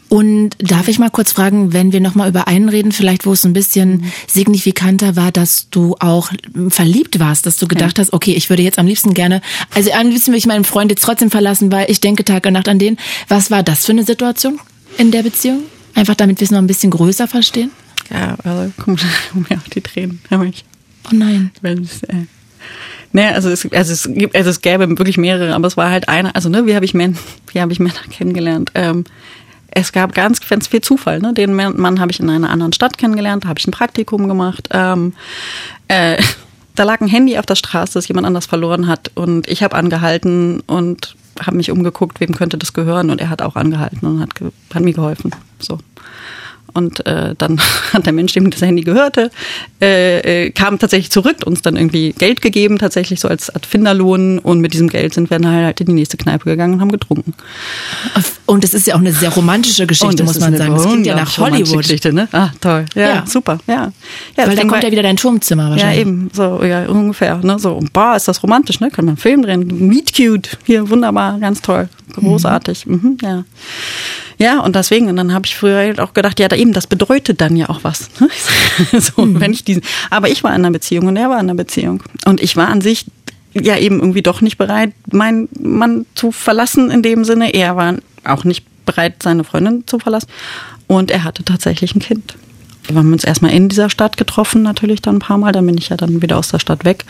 Speaker 1: Und darf ich mal kurz fragen, wenn wir nochmal über einen reden, vielleicht wo es ein bisschen signifikanter war, dass du auch verliebt warst, dass du gedacht hast, okay, ich würde jetzt am liebsten gerne, also am liebsten würde ich meinen Freund jetzt trotzdem verlassen, weil ich denke Tag und Nacht an den. Was war das für eine Situation in der Beziehung? Einfach damit wir es noch ein bisschen größer verstehen?
Speaker 2: Ja, also komm, [LAUGHS] komm mir auf die Tränen. [LAUGHS]
Speaker 1: Oh nein.
Speaker 2: Wenn es, äh, ne, also es, also es gibt, also es gäbe wirklich mehrere, aber es war halt einer, also ne, wie habe ich Männer, [LAUGHS] wie habe ich Männer kennengelernt? Ähm, es gab ganz, ganz viel Zufall. Ne? Den Mann habe ich in einer anderen Stadt kennengelernt, da habe ich ein Praktikum gemacht. Ähm, äh, [LAUGHS] da lag ein Handy auf der Straße, das jemand anders verloren hat und ich habe angehalten und habe mich umgeguckt, wem könnte das gehören und er hat auch angehalten und hat, hat mir geholfen. So. Und äh, dann [LAUGHS] hat der Mensch, dem das Handy gehörte, äh, äh, kam tatsächlich zurück, uns dann irgendwie Geld gegeben, tatsächlich so als Art Finderlohn. Und mit diesem Geld sind wir dann halt in die nächste Kneipe gegangen und haben getrunken.
Speaker 1: Und es ist ja auch eine sehr romantische Geschichte, muss man sagen. Das klingt ja nach Hollywood.
Speaker 2: Geschichte, ne? Ah, toll. Ja,
Speaker 1: Ja.
Speaker 2: super. Ja. ja
Speaker 1: Weil da
Speaker 2: deswegen
Speaker 1: kommt ja wieder dein Turmzimmer
Speaker 2: ja,
Speaker 1: wahrscheinlich.
Speaker 2: eben, so, ja, ungefähr, ne, so, und boah, ist das romantisch, ne, kann man einen Film drehen, Meet Cute, hier, wunderbar, ganz toll, großartig, mhm. ja. Ja, und deswegen, und dann habe ich früher halt auch gedacht, ja, da eben, das bedeutet dann ja auch was, ne? [LAUGHS] so, wenn ich diesen, aber ich war in einer Beziehung und er war in einer Beziehung und ich war an sich ja eben irgendwie doch nicht bereit, meinen Mann zu verlassen in dem Sinne, er war auch nicht bereit, seine Freundin zu verlassen und er hatte tatsächlich ein Kind. Wir haben uns erstmal in dieser Stadt getroffen, natürlich dann ein paar Mal. Dann bin ich ja dann wieder aus der Stadt weg.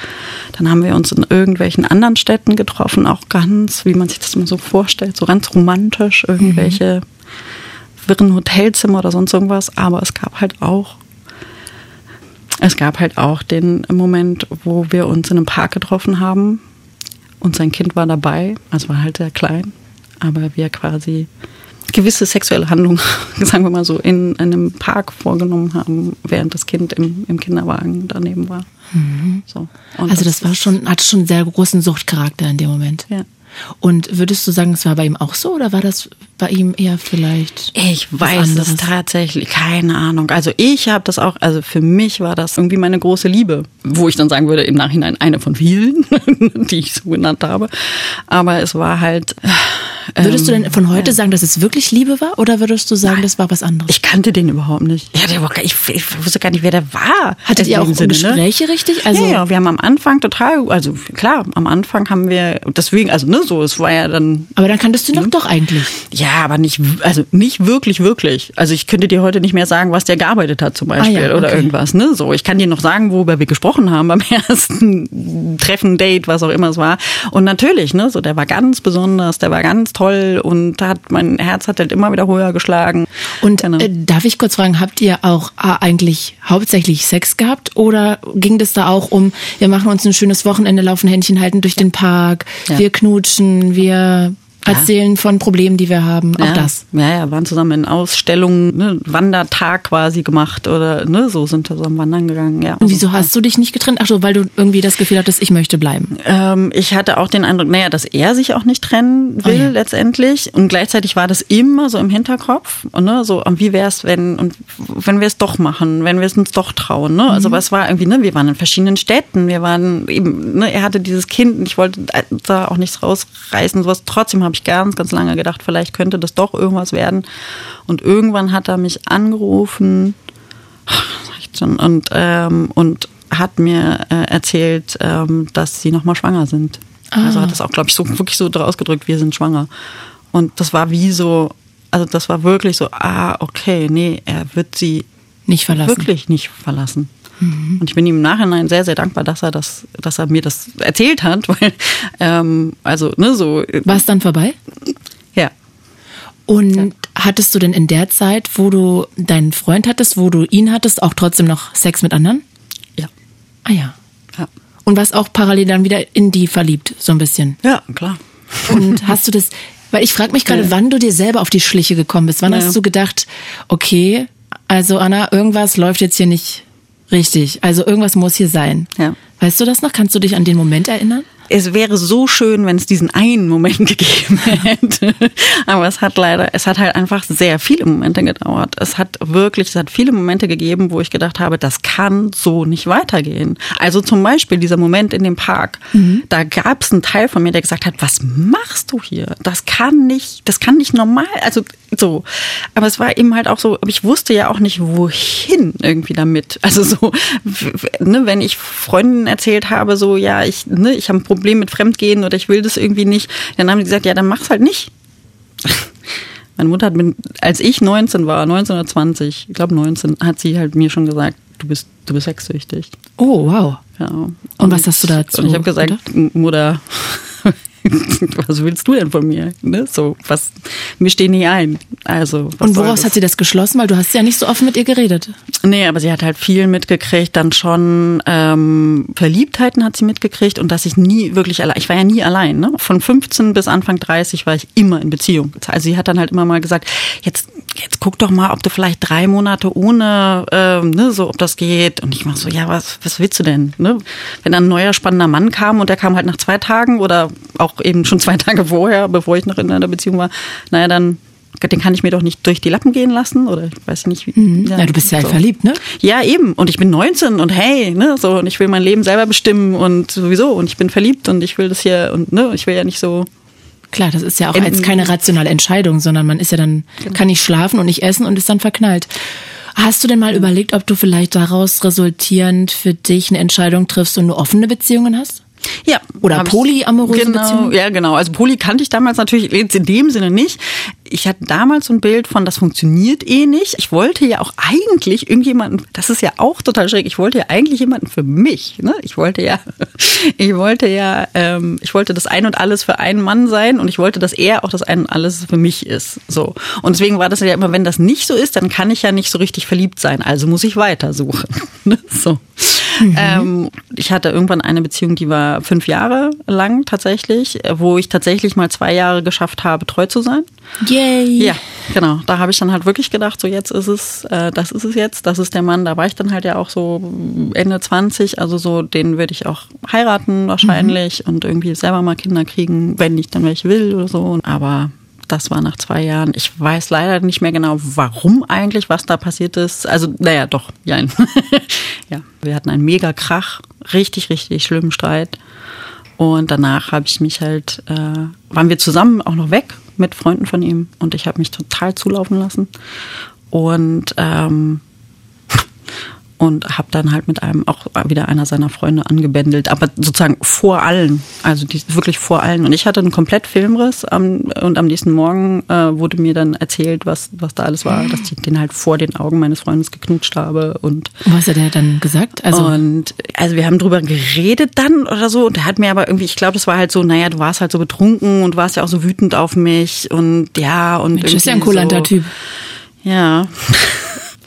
Speaker 2: Dann haben wir uns in irgendwelchen anderen Städten getroffen, auch ganz, wie man sich das immer so vorstellt, so ganz romantisch, irgendwelche wirren Hotelzimmer oder sonst irgendwas. Aber es gab halt auch, es gab halt auch den Moment, wo wir uns in einem Park getroffen haben und sein Kind war dabei, also war halt sehr klein, aber wir quasi gewisse sexuelle Handlungen, [LAUGHS] sagen wir mal so, in einem Park vorgenommen haben, während das Kind im, im Kinderwagen daneben war. So. Und
Speaker 1: Also das war schon, hatte schon einen sehr großen Suchtcharakter in dem Moment.
Speaker 2: Ja.
Speaker 1: Und würdest du sagen, es war bei ihm auch so oder war das bei ihm eher vielleicht?
Speaker 2: Ich weiß es tatsächlich, keine Ahnung. Also ich habe das auch, also für mich war das irgendwie meine große Liebe, wo ich dann sagen würde, im Nachhinein eine von vielen, [LAUGHS] die ich so genannt habe. Aber es war halt.
Speaker 1: Würdest du
Speaker 2: ähm,
Speaker 1: denn von heute sagen, dass es wirklich Liebe war oder würdest du sagen, das war was anderes?
Speaker 2: Ich kannte den überhaupt nicht. Ja, der war, gar- ich, ich wusste gar nicht, wer der war.
Speaker 1: Hattet ihr auch
Speaker 2: Sinne, ne?
Speaker 1: Gespräche richtig? Also
Speaker 2: ja, ja, wir haben am Anfang total, also klar, am Anfang haben wir, deswegen, also ne, so, es war ja dann,
Speaker 1: aber dann kanntest du ihn doch doch eigentlich.
Speaker 2: ja, aber nicht, also nicht wirklich, wirklich. Also ich könnte dir heute nicht mehr sagen, was der gearbeitet hat zum Beispiel
Speaker 1: Ah ja,
Speaker 2: oder
Speaker 1: okay.
Speaker 2: irgendwas, ne, so. Ich kann dir noch sagen, worüber wir gesprochen haben beim [LAUGHS] ersten Treffen, Date, was auch immer es war. Und natürlich, ne, so, der war ganz besonders, der war ganz toll und hat, mein Herz hat halt immer wieder höher geschlagen.
Speaker 1: Und
Speaker 2: Genau.
Speaker 1: äh, darf ich kurz fragen, habt ihr auch äh, eigentlich hauptsächlich Sex gehabt oder ging das da auch um, wir machen uns ein schönes Wochenende, laufen Händchen halten durch den Park,
Speaker 2: Ja.
Speaker 1: wir knutschen, wir erzählen von Problemen, die wir haben. Auch
Speaker 2: ja.
Speaker 1: das.
Speaker 2: Ja, ja, waren zusammen in Ausstellungen, ne, Wandertag quasi gemacht oder ne, so sind wir zusammen wandern gegangen. Ja.
Speaker 1: Und wieso hast du dich nicht getrennt? Ach so, weil du irgendwie das Gefühl hattest, ich möchte bleiben.
Speaker 2: Ähm, ich hatte auch den Eindruck, naja, dass er sich auch nicht trennen will
Speaker 1: Oh ja.
Speaker 2: letztendlich. Und gleichzeitig war das immer so im Hinterkopf. Und, ne, so, wie wäre es, wenn, und wenn wir es doch machen, wenn wir es uns doch trauen. Ne?
Speaker 1: Mhm.
Speaker 2: Also was war irgendwie, ne, wir waren in verschiedenen Städten, wir waren eben, ne, er hatte dieses Kind und ich wollte da auch nichts rausreißen. Sowas. Trotzdem habe ich ganz, ganz lange gedacht, vielleicht könnte das doch irgendwas werden. Und irgendwann hat er mich angerufen [LAUGHS] und, ähm, und hat mir äh, erzählt, ähm, dass sie nochmal schwanger sind. Also hat das auch, glaube ich, so wirklich so ausgedrückt, wir sind schwanger. Und das war wie so, also das war wirklich so, ah, okay, nee, er wird sie
Speaker 1: Nicht verlassen.
Speaker 2: wirklich nicht verlassen. Und ich bin ihm im Nachhinein sehr, sehr dankbar, dass er das, dass er mir das erzählt hat, [LAUGHS] weil, ähm, also, ne, so,
Speaker 1: War es dann vorbei?
Speaker 2: ja.
Speaker 1: Und hattest du denn in der Zeit, wo du deinen Freund hattest, wo du ihn hattest, auch trotzdem noch Sex mit anderen?
Speaker 2: Ja.
Speaker 1: Ah ja.
Speaker 2: Ja,
Speaker 1: Und warst auch parallel dann wieder in die verliebt, so ein bisschen.
Speaker 2: ja klar.
Speaker 1: Und hast du das, weil ich frage mich gerade,
Speaker 2: Ja.
Speaker 1: wann du dir selber auf die Schliche gekommen bist. Wann
Speaker 2: Ja.
Speaker 1: hast du gedacht, okay, also Anna, irgendwas läuft jetzt hier nicht richtig. Also irgendwas muss hier sein.
Speaker 2: Ja.
Speaker 1: Weißt du das noch? Kannst du dich an den Moment erinnern?
Speaker 2: es wäre so schön, wenn es diesen einen Moment [LAUGHS] gegeben hätte. Aber es hat leider, es hat halt einfach sehr viele Momente gedauert. Es hat wirklich, es hat viele Momente gegeben, wo ich gedacht habe, das kann so nicht weitergehen. Also zum Beispiel dieser Moment in dem Park. Da gab es einen Teil von mir, der gesagt hat, was machst du hier? Das kann nicht, das kann nicht normal, also so. Aber es war eben halt auch so, aber ich wusste ja auch nicht, wohin irgendwie damit. Also so, ne, wenn ich Freunden erzählt habe, so, ja, ich, ne, ich habe ein Problem mit Fremdgehen oder ich will das irgendwie nicht, dann haben die gesagt, ja, dann mach's halt nicht. [LAUGHS] Meine Mutter hat, mit, als ich 19 war, 19 oder 20, ich glaube 19, hat sie halt mir schon gesagt, du bist, du bist sexsüchtig.
Speaker 1: Oh, wow.
Speaker 2: Ja.
Speaker 1: Und was hast du dazu
Speaker 2: Und ich habe gesagt, Mutter, [LAUGHS] was willst du denn von mir? Ne? So, was, mir stehen nicht ein. Also,
Speaker 1: Und woraus hat sie das geschlossen? Weil du hast ja nicht so offen mit ihr geredet.
Speaker 2: Nee, aber sie hat halt viel mitgekriegt, dann schon ähm, Verliebtheiten hat sie mitgekriegt und dass ich nie wirklich allein, ich war ja nie allein, ne? Von 15 bis Anfang 30 war ich immer in Beziehung. Also sie hat dann halt immer mal gesagt, jetzt, jetzt guck doch mal, ob du vielleicht drei Monate ohne, ähm, ne, so ob das geht. Und ich mach so, ja, was, was willst du denn? Ne? Wenn dann ein neuer spannender Mann kam und der kam halt nach zwei Tagen oder auch eben schon zwei [LAUGHS] Tage vorher, bevor ich noch in einer Beziehung war, naja, dann den kann ich mir doch nicht durch die Lappen gehen lassen oder ich weiß nicht wie.
Speaker 1: Mhm. Ja, du bist ja
Speaker 2: so.
Speaker 1: verliebt, ne?
Speaker 2: Ja, eben. Und ich bin 19 und hey, ne, so, und ich will mein Leben selber bestimmen und sowieso. Und ich bin verliebt und ich will das hier und ne, ich will ja nicht so.
Speaker 1: Klar, das ist ja auch jetzt keine rationale Entscheidung, sondern man ist ja dann,
Speaker 2: Genau.
Speaker 1: kann nicht schlafen und nicht essen und ist dann verknallt. Hast du denn mal überlegt, ob du vielleicht daraus resultierend für dich eine Entscheidung triffst und nur offene Beziehungen hast?
Speaker 2: Ja.
Speaker 1: Oder polyamoröse
Speaker 2: genau,
Speaker 1: Beziehungen?
Speaker 2: Ja, genau. Also Poly kannte ich damals natürlich jetzt in dem Sinne nicht. Ich hatte damals so ein Bild von, das funktioniert eh nicht. Ich wollte ja auch eigentlich irgendjemanden, das ist ja auch total schräg, ich wollte ja eigentlich jemanden für mich. Ne? Ich wollte ja, [LAUGHS] ich wollte ja, ähm, ich wollte das Ein und Alles für einen Mann sein und ich wollte, dass er auch das Ein und Alles für mich ist. So. Und deswegen war das ja immer, wenn das nicht so ist, dann kann ich ja nicht so richtig verliebt sein. Also muss ich weitersuchen. [LAUGHS] Ne? so. Ähm, ich hatte irgendwann eine Beziehung, die war fünf Jahre lang tatsächlich, äh, wo ich tatsächlich mal zwei Jahre geschafft habe, treu zu sein.
Speaker 1: Yay!
Speaker 2: Ja, genau. Da habe ich dann halt wirklich gedacht, so jetzt ist es, äh, das ist es jetzt, das ist der Mann. Da war ich dann halt ja auch so Ende 20, also so den würde ich auch heiraten wahrscheinlich und irgendwie selber mal Kinder kriegen, wenn ich dann welche will oder so. Aber das war nach zwei Jahren. Ich weiß leider nicht mehr genau, warum eigentlich, was da passiert ist. Also, naja, doch, ja. [LAUGHS] ja, wir hatten einen mega Krach, richtig, richtig schlimmen Streit. Und danach habe ich mich halt, äh, waren wir zusammen auch noch weg mit Freunden von ihm und ich habe mich total zulaufen lassen. Und ähm, und habe dann halt mit einem auch wieder einer seiner Freunde angebändelt, aber sozusagen vor allen, also die, wirklich vor allen. Und ich hatte einen komplett Filmriss am, und am nächsten Morgen äh, wurde mir dann erzählt, was, was da alles war, dass ich den halt vor den Augen meines Freundes geknutscht habe und
Speaker 1: was hat er dann gesagt? Also,
Speaker 2: und also wir haben drüber geredet dann oder so und er hat mir aber irgendwie, ich glaube, das war halt so, naja, du warst halt so betrunken und warst ja auch so wütend auf mich und ja und
Speaker 1: Mensch, ist ja ein kulanter
Speaker 2: so,
Speaker 1: Typ.
Speaker 2: Ja.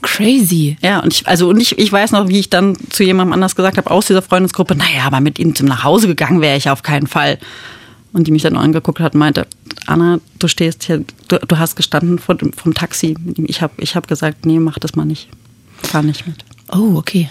Speaker 1: Crazy.
Speaker 2: Ja, und ich, also und ich, ich weiß noch, wie ich dann zu jemandem anders gesagt habe, aus dieser Freundesgruppe, naja, aber mit ihm zum nach Hause gegangen wäre ich auf keinen Fall. Und die mich dann angeguckt hat und meinte, Anna, du stehst hier, du, du hast gestanden vor, vom Taxi. Ich habe ich hab gesagt, nee, mach das mal nicht. Fahr nicht mit.
Speaker 1: Oh, okay.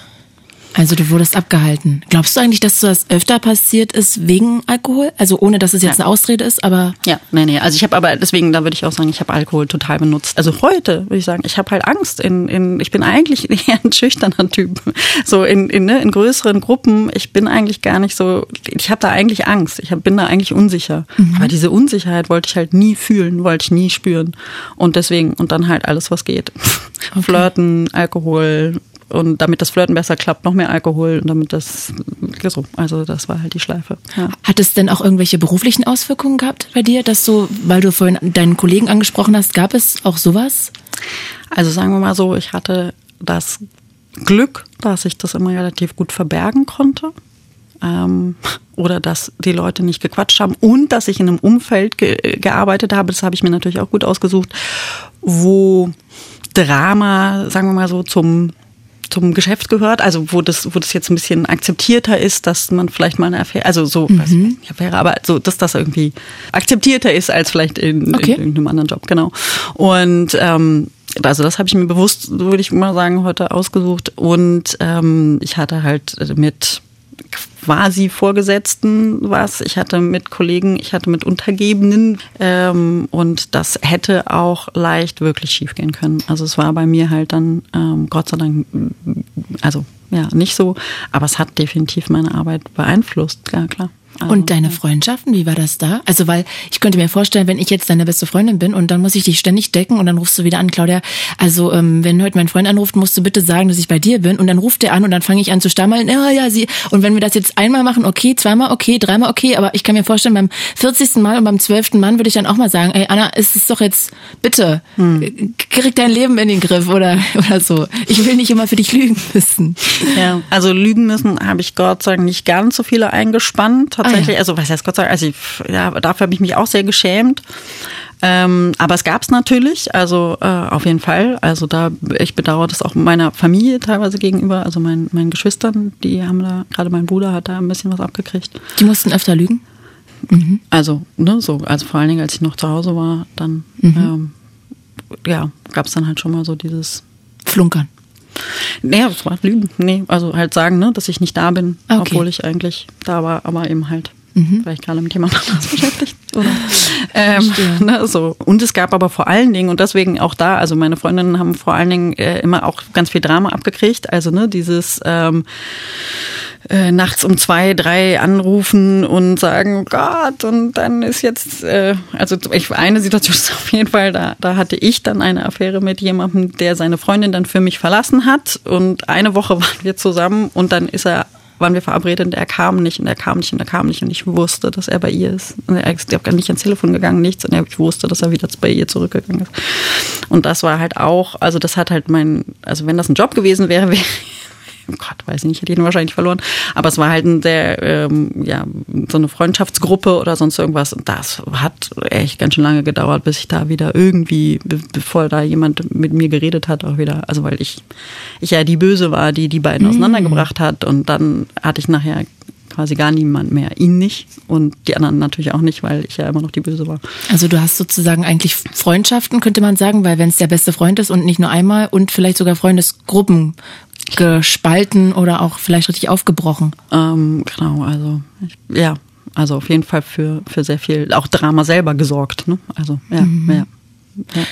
Speaker 1: Also du wurdest abgehalten. Glaubst du eigentlich, dass das öfter passiert ist wegen Alkohol? Also ohne, dass es jetzt ja. eine Ausrede ist, aber...
Speaker 2: Ja, nee, nee. Also ich habe aber, deswegen, da würde ich auch sagen, ich habe Alkohol total benutzt. Also heute würde ich sagen, ich habe halt Angst. In, in, ich bin eigentlich [LAUGHS] eher ein schüchterner Typ. So in, in, ne, in größeren Gruppen, ich bin eigentlich gar nicht so, ich habe da eigentlich Angst. Ich hab, bin da eigentlich unsicher. Mhm. Aber diese Unsicherheit wollte ich halt nie fühlen, wollte ich nie spüren. Und deswegen, und dann halt alles, was geht. Okay. Flirten, Alkohol, und damit das Flirten besser klappt, noch mehr Alkohol und damit das so, also das war halt die Schleife.
Speaker 1: Ja. Hat es denn auch irgendwelche beruflichen Auswirkungen gehabt bei dir, dass du, weil du vorhin deinen Kollegen angesprochen hast, gab es auch sowas?
Speaker 2: Also sagen wir mal so, ich hatte das Glück, dass ich das immer relativ gut verbergen konnte. Ähm, oder dass die Leute nicht gequatscht haben und dass ich in einem Umfeld ge gearbeitet habe, das habe ich mir natürlich auch gut ausgesucht, wo Drama, sagen wir mal so, zum zum Geschäft gehört, also wo das, wo das jetzt ein bisschen akzeptierter ist, dass man vielleicht mal eine Affäre, also so, mhm. also nicht Affäre, aber so, dass das irgendwie akzeptierter ist als vielleicht in, okay. in irgendeinem anderen Job, genau. Und ähm, also das habe ich mir bewusst, würde ich mal sagen, heute ausgesucht. Und ähm, ich hatte halt mit quasi Vorgesetzten was. Ich hatte mit Kollegen, ich hatte mit Untergebenen ähm, und das hätte auch leicht wirklich schiefgehen können. Also es war bei mir halt dann ähm, Gott sei Dank, also ja, nicht so, aber es hat definitiv meine Arbeit beeinflusst, ja klar.
Speaker 1: Also, und deine Freundschaften, wie war das da? Also, weil ich könnte mir vorstellen, wenn ich jetzt deine beste Freundin bin und dann muss ich dich ständig decken und dann rufst du wieder an, Claudia. Also, ähm, wenn heute mein Freund anruft, musst du bitte sagen, dass ich bei dir bin und dann ruft er an und dann fange ich an zu stammeln. Ja, ja, sie. Und wenn wir das jetzt einmal machen, okay, zweimal okay, dreimal okay, aber ich kann mir vorstellen, beim 40. Mal und beim 12. Mal würde ich dann auch mal sagen, ey, Anna, ist es doch jetzt, bitte, hm. krieg dein Leben in den Griff oder, [LAUGHS] oder so. Ich will nicht immer für dich lügen müssen.
Speaker 2: Ja, also lügen müssen habe ich Gott sei Dank nicht ganz so viele eingespannt tatsächlich. Ah, ja. Also was heißt Gott sei Dank, also ich, ja, dafür habe ich mich auch sehr geschämt. Ähm, aber es gab es natürlich, also äh, auf jeden Fall. Also da, ich bedauere das auch meiner Familie teilweise gegenüber, also mein, meinen Geschwistern, die haben da, gerade mein Bruder hat da ein bisschen was abgekriegt.
Speaker 1: Die mussten öfter lügen?
Speaker 2: Mhm. Also, ne, so, also vor allen Dingen, als ich noch zu Hause war, dann mhm. ähm, ja, gab es dann halt schon mal so dieses
Speaker 1: Flunkern.
Speaker 2: Nee, das war Lügen. Nee, also halt sagen, ne, dass ich nicht da bin, okay. obwohl ich eigentlich da war, aber eben halt Mhm. Weil ich gerade mit jemand anderes [LAUGHS] beschäftigt. Oder? Ähm, [LAUGHS] ne, so. Und es gab aber vor allen Dingen, und deswegen auch da, also meine Freundinnen haben vor allen Dingen äh, immer auch ganz viel Drama abgekriegt. Also ne, dieses ähm, äh, nachts um zwei, drei anrufen und sagen, oh Gott, und dann ist jetzt, äh, also ich, eine Situation [LAUGHS] ist auf jeden Fall, da, da hatte ich dann eine Affäre mit jemandem, der seine Freundin dann für mich verlassen hat. Und eine Woche waren wir zusammen und dann ist er waren wir verabredet und er kam nicht und er kam nicht und er kam nicht und ich wusste, dass er bei ihr ist. Und er ist gar nicht ans Telefon gegangen, nichts und ich wusste, dass er wieder bei ihr zurückgegangen ist. Und das war halt auch, also das hat halt mein, also wenn das ein Job gewesen wäre, [LAUGHS] wäre oh Gott, weiß ich nicht, hätte ihn wahrscheinlich verloren. Aber es war halt ein sehr, ähm, ja, so eine Freundschaftsgruppe oder sonst irgendwas. Und das hat echt ganz schön lange gedauert, bis ich da wieder irgendwie, bevor da jemand mit mir geredet hat, auch wieder, also weil ich, ich ja die Böse war, die die beiden mhm. auseinandergebracht hat. Und dann hatte ich nachher quasi gar niemand mehr. Ihn nicht und die anderen natürlich auch nicht, weil ich ja immer noch die Böse war.
Speaker 1: Also du hast sozusagen eigentlich Freundschaften, könnte man sagen, weil wenn es der beste Freund ist und nicht nur einmal und vielleicht sogar Freundesgruppen gespalten oder auch vielleicht richtig aufgebrochen.
Speaker 2: Ähm, genau, also ja, also auf jeden Fall für, für sehr viel, auch Drama selber gesorgt. Ne? Also ja, mhm. ja,
Speaker 1: ja.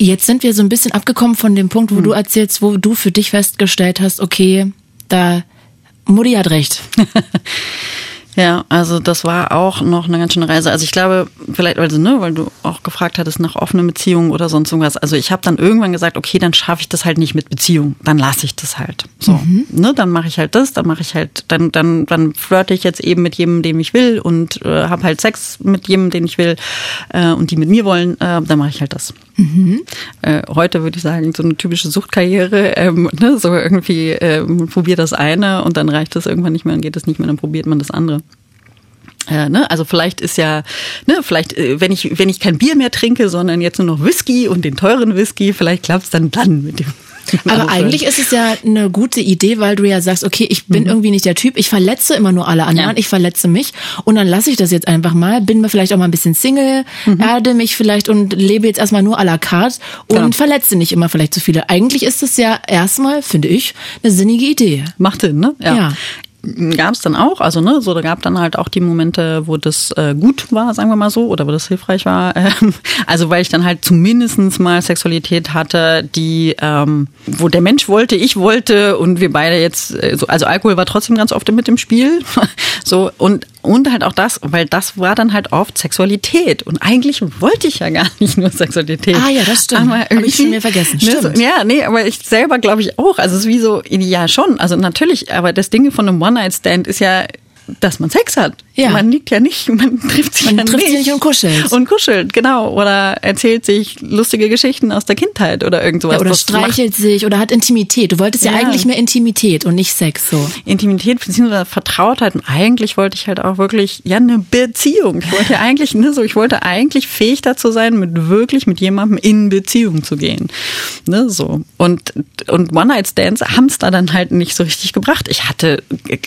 Speaker 1: Jetzt sind wir so ein bisschen abgekommen von dem Punkt, wo mhm. du erzählst, wo du für dich festgestellt hast, okay, da Mutti hat recht. [LAUGHS]
Speaker 2: Ja, also das war auch noch eine ganz schöne Reise. Also ich glaube, vielleicht, also, ne, weil du auch gefragt hattest nach offenen Beziehungen oder sonst irgendwas. Also ich habe dann irgendwann gesagt, okay, dann schaffe ich das halt nicht mit Beziehung. Dann lasse ich das halt. So, mhm. ne, dann mache ich halt das, dann mache ich halt, dann, dann, dann flirte ich jetzt eben mit jedem, dem ich will und äh, habe halt Sex mit jedem, den ich will äh, und die mit mir wollen, äh, dann mache ich halt das. Mhm. Äh, heute würde ich sagen, so eine typische Suchtkarriere, ähm, ne, so irgendwie ähm, probier das eine und dann reicht das irgendwann nicht mehr, dann geht es nicht mehr, dann probiert man das andere. Ja, ne? Also vielleicht ist ja, ne, vielleicht, äh, wenn ich, wenn ich kein Bier mehr trinke, sondern jetzt nur noch Whisky und den teuren Whisky, vielleicht klappt es dann dann mit dem [LAUGHS]
Speaker 1: Aber eigentlich ist es ja eine gute Idee, weil du ja sagst, okay, ich bin mhm. irgendwie nicht der Typ, ich verletze immer nur alle anderen, ja. ich verletze mich und dann lasse ich das jetzt einfach mal, bin mir vielleicht auch mal ein bisschen Single, mhm. erde mich vielleicht und lebe jetzt erstmal nur à la carte und genau. verletze nicht immer vielleicht zu viele. Eigentlich ist es ja erstmal, finde ich, eine sinnige Idee.
Speaker 2: Macht Sinn, ne? Ja. ja gab es dann auch, also ne, so da gab dann halt auch die Momente, wo das äh, gut war, sagen wir mal so, oder wo das hilfreich war. [LAUGHS] Ähm, also weil ich dann halt zumindestens mal Sexualität hatte, die, ähm, wo der Mensch wollte, ich wollte und wir beide jetzt, äh, so, also Alkohol war trotzdem ganz oft mit im Spiel. [LAUGHS] so und und halt auch das, weil das war dann halt oft Sexualität. Und eigentlich wollte ich ja gar nicht nur Sexualität.
Speaker 1: Ah ja, das stimmt. Aber Hab ich schon mir vergessen.
Speaker 2: Ne, stimmt. ja, nee, aber ich selber glaube ich auch. Also es ist wie so, ja schon. Also natürlich, aber das Ding von einem One-Night-Stand ist ja dass man Sex hat. Ja. Man liegt ja nicht, man trifft sich
Speaker 1: man trifft
Speaker 2: nicht.
Speaker 1: sich nicht und kuschelt.
Speaker 2: Und kuschelt, genau. Oder erzählt sich lustige Geschichten aus der Kindheit oder irgend sowas. Ja,
Speaker 1: oder streichelt sich oder hat Intimität. Du wolltest ja. ja. eigentlich mehr Intimität und nicht Sex so.
Speaker 2: Intimität bzw. Vertrautheit. Und eigentlich wollte ich halt auch wirklich, ja, eine Beziehung. Ich wollte ja eigentlich, ne, so, ich wollte eigentlich fähig dazu sein, mit wirklich mit jemandem in Beziehung zu gehen. Ne, so. Und, und One-Night-Stands haben es da dann halt nicht so richtig gebracht. Ich hatte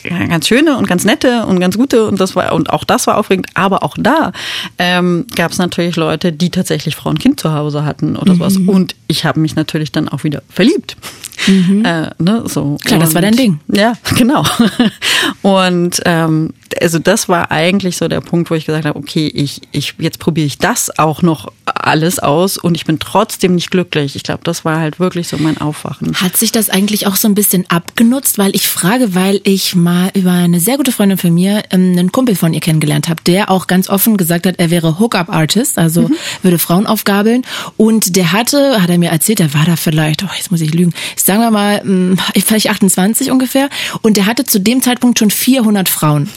Speaker 2: ganz schöne und ganz nette und ganz gute und das war und auch das war aufregend, aber auch da ähm, gab es natürlich Leute, die tatsächlich Frau und Kind zu Hause hatten oder mhm. sowas. Und ich habe mich natürlich dann auch wieder verliebt. Mhm. Äh, ne, so.
Speaker 1: Klar,
Speaker 2: und,
Speaker 1: das war dein Ding.
Speaker 2: Ja, [LAUGHS] genau. Und ähm, also das war eigentlich so der Punkt, wo ich gesagt habe, okay, ich, ich jetzt probiere ich das auch noch alles aus und ich bin trotzdem nicht glücklich. Ich glaube, das war halt wirklich so mein Aufwachen.
Speaker 1: Hat sich das eigentlich auch so ein bisschen abgenutzt, weil ich frage, weil ich mal über eine sehr gute Freundin von mir ähm, einen Kumpel von ihr kennengelernt habe, der auch ganz offen gesagt hat, er wäre Hookup-Artist, also mhm. würde Frauen aufgabeln und der hatte, hat er mir erzählt, der war da vielleicht, oh, jetzt muss ich lügen, sagen wir mal, hm, vielleicht 28 ungefähr und der hatte zu dem Zeitpunkt schon 400 Frauen.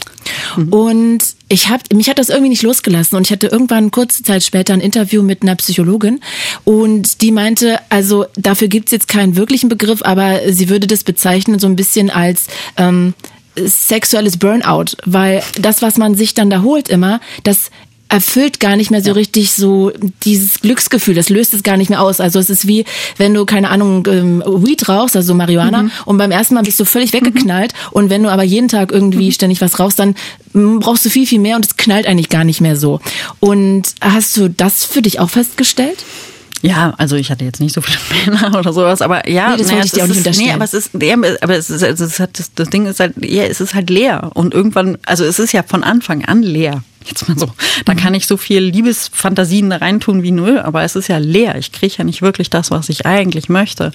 Speaker 1: Mhm. Und ich habe mich hat das irgendwie nicht losgelassen und ich hatte irgendwann kurze Zeit später ein Interview mit einer Psychologin und die meinte, also dafür gibt's jetzt keinen wirklichen Begriff, aber sie würde das bezeichnen so ein bisschen als ähm, sexuelles Burnout, weil das, was man sich dann da holt immer, das erfüllt gar nicht mehr so richtig so dieses Glücksgefühl, das löst es gar nicht mehr aus. Also es ist wie, wenn du, keine Ahnung, ähm, Weed rauchst, also Marihuana, mhm. und beim ersten Mal bist du völlig weggeknallt mhm. und wenn du aber jeden Tag irgendwie mhm. ständig was rauchst, dann mm, brauchst du viel, viel mehr und es knallt eigentlich gar nicht mehr so. Und hast du das für dich auch festgestellt?
Speaker 2: Ja, also ich hatte jetzt nicht so viele [LAUGHS] Männer oder sowas, aber ja,
Speaker 1: nee, das naja, ich dir auch nicht
Speaker 2: ist, nee, aber es ist, ja, aber es ist, also es hat, das, das Ding ist halt, ja, es ist halt leer und irgendwann, also es ist ja von Anfang an leer. Jetzt mal so. Da kann ich so viel Liebesfantasien reintun wie null, aber es ist ja leer. Ich kriege ja nicht wirklich das, was ich eigentlich möchte.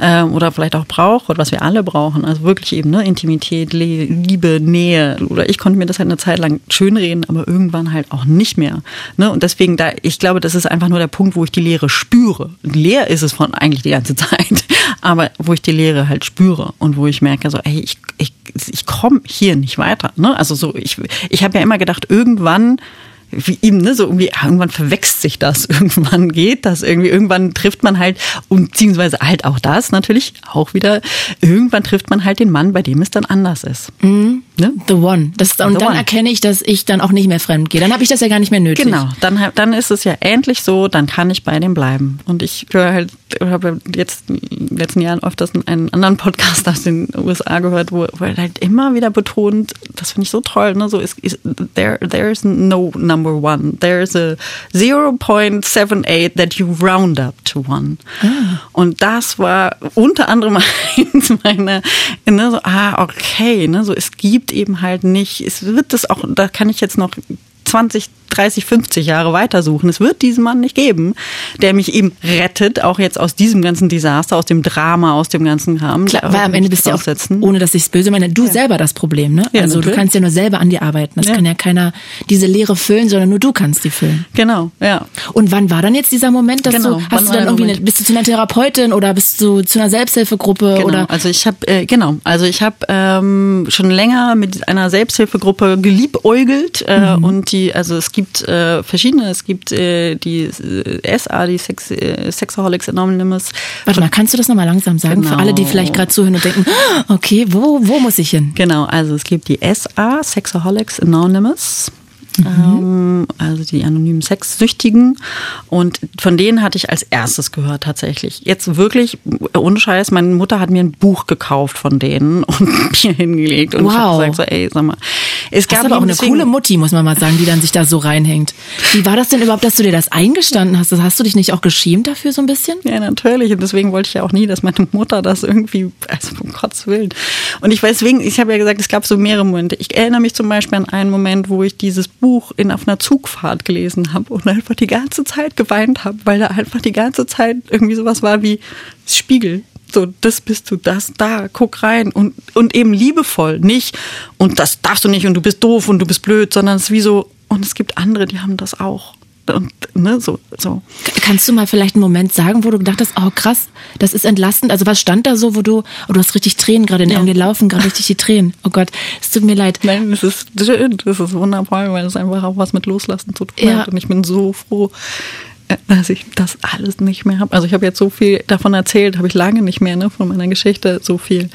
Speaker 2: Ähm, oder vielleicht auch brauche oder was wir alle brauchen. Also wirklich eben ne, Intimität, Liebe, Nähe. Oder ich konnte mir das halt eine Zeit lang schönreden, aber irgendwann halt auch nicht mehr. Ne? Und deswegen, da, ich glaube, das ist einfach nur der Punkt, wo ich die Leere spüre. Leer ist es von eigentlich die ganze [LAUGHS] Zeit, aber wo ich die Leere halt spüre und wo ich merke, so, ey, ich, ich, ich komme hier nicht weiter. Ne? Also so, ich, ich habe ja immer gedacht, irgendwann wie ihm, ne, so irgendwie, irgendwann verwächst sich das, [LAUGHS] irgendwann geht das irgendwie, irgendwann trifft man halt, und beziehungsweise halt auch das natürlich, auch wieder, irgendwann trifft man halt den Mann, bei dem es dann anders ist.
Speaker 1: Mhm. Ne? The One. Das, und The dann one. erkenne ich, dass ich dann auch nicht mehr fremd gehe. Dann habe ich das ja gar nicht mehr nötig.
Speaker 2: Genau, dann, dann ist es ja endlich so, dann kann ich bei dem bleiben. Und ich höre halt, habe jetzt in den letzten Jahren öfters einen anderen Podcast aus den USA gehört, wo, wo er halt immer wieder betont, das finde ich so toll, ne? so ist, ist there, there is no number one. There is a 0.78 that you round up to one. Ah. Und das war unter anderem [LAUGHS] eins meiner, ne, so, ah, okay, ne, so es gibt eben halt nicht, es wird das auch, da kann ich jetzt noch 20, 30, 50 Jahre weitersuchen. Es wird diesen Mann nicht geben, der mich eben rettet, auch jetzt aus diesem ganzen Desaster, aus dem Drama, aus dem ganzen Kram.
Speaker 1: Klar, weil am Ende bist du ja auch, ohne dass ich es böse meine, du ja. selber das Problem, ne? Ja, also natürlich. du kannst ja nur selber an dir arbeiten. Das ja. kann ja keiner diese Leere füllen, sondern nur du kannst die füllen.
Speaker 2: Genau, ja.
Speaker 1: Und wann war dann jetzt dieser Moment, dass genau. du, hast wann du dann irgendwie, eine, bist du zu einer Therapeutin oder bist du zu einer Selbsthilfegruppe
Speaker 2: genau.
Speaker 1: oder?
Speaker 2: Also ich habe, äh, genau, also ich habe ähm, schon länger mit einer Selbsthilfegruppe geliebäugelt äh, mhm. und die, also es gibt äh, verschiedene. Es gibt äh, die äh, SA, die Sex, äh, Sexaholics Anonymous.
Speaker 1: Warte mal, kannst du das nochmal langsam sagen genau. für alle, die vielleicht gerade zuhören und denken, okay, wo, wo muss ich hin?
Speaker 2: Genau, also es gibt die SA, Sexaholics Anonymous. Mhm. also die anonymen Sexsüchtigen. Und von denen hatte ich als erstes gehört tatsächlich. Jetzt wirklich, ohne Scheiß, meine Mutter hat mir ein Buch gekauft von denen [LAUGHS] und mir hingelegt. Und
Speaker 1: wow.
Speaker 2: ich habe gesagt, so, ey, sag mal.
Speaker 1: Es gab aber auch eine coole Mutti, muss man mal sagen, die dann sich da so reinhängt. Wie war das denn überhaupt, dass du dir das eingestanden hast? Hast du dich nicht auch geschämt dafür so ein bisschen?
Speaker 2: Ja, natürlich. Und deswegen wollte ich ja auch nie, dass meine Mutter das irgendwie, also um Gottes Willen. Und ich weiß, deswegen, ich habe ja gesagt, es gab so mehrere Momente. Ich erinnere mich zum Beispiel an einen Moment, wo ich dieses Buch Buch in, auf einer Zugfahrt gelesen habe und einfach die ganze Zeit geweint habe, weil da einfach die ganze Zeit irgendwie sowas war wie Spiegel. So, das bist du, das, da, guck rein und, und eben liebevoll, nicht und das darfst du nicht und du bist doof und du bist blöd, sondern es ist wie so, und es gibt andere, die haben das auch und ne, so, so.
Speaker 1: Kannst du mal vielleicht einen Moment sagen, wo du gedacht hast, oh krass, das ist entlastend. Also was stand da so, wo du, oh, du hast richtig Tränen gerade in den Augen, dir laufen gerade richtig die Tränen. Oh Gott, es tut mir leid.
Speaker 2: Nein, es ist schön, das ist wundervoll, weil es einfach auch was mit Loslassen zu tun ja. hat. Und ich bin so froh, äh, dass ich das alles nicht mehr habe. Also ich habe jetzt so viel davon erzählt, habe ich lange nicht mehr, ne, von meiner Geschichte so viel.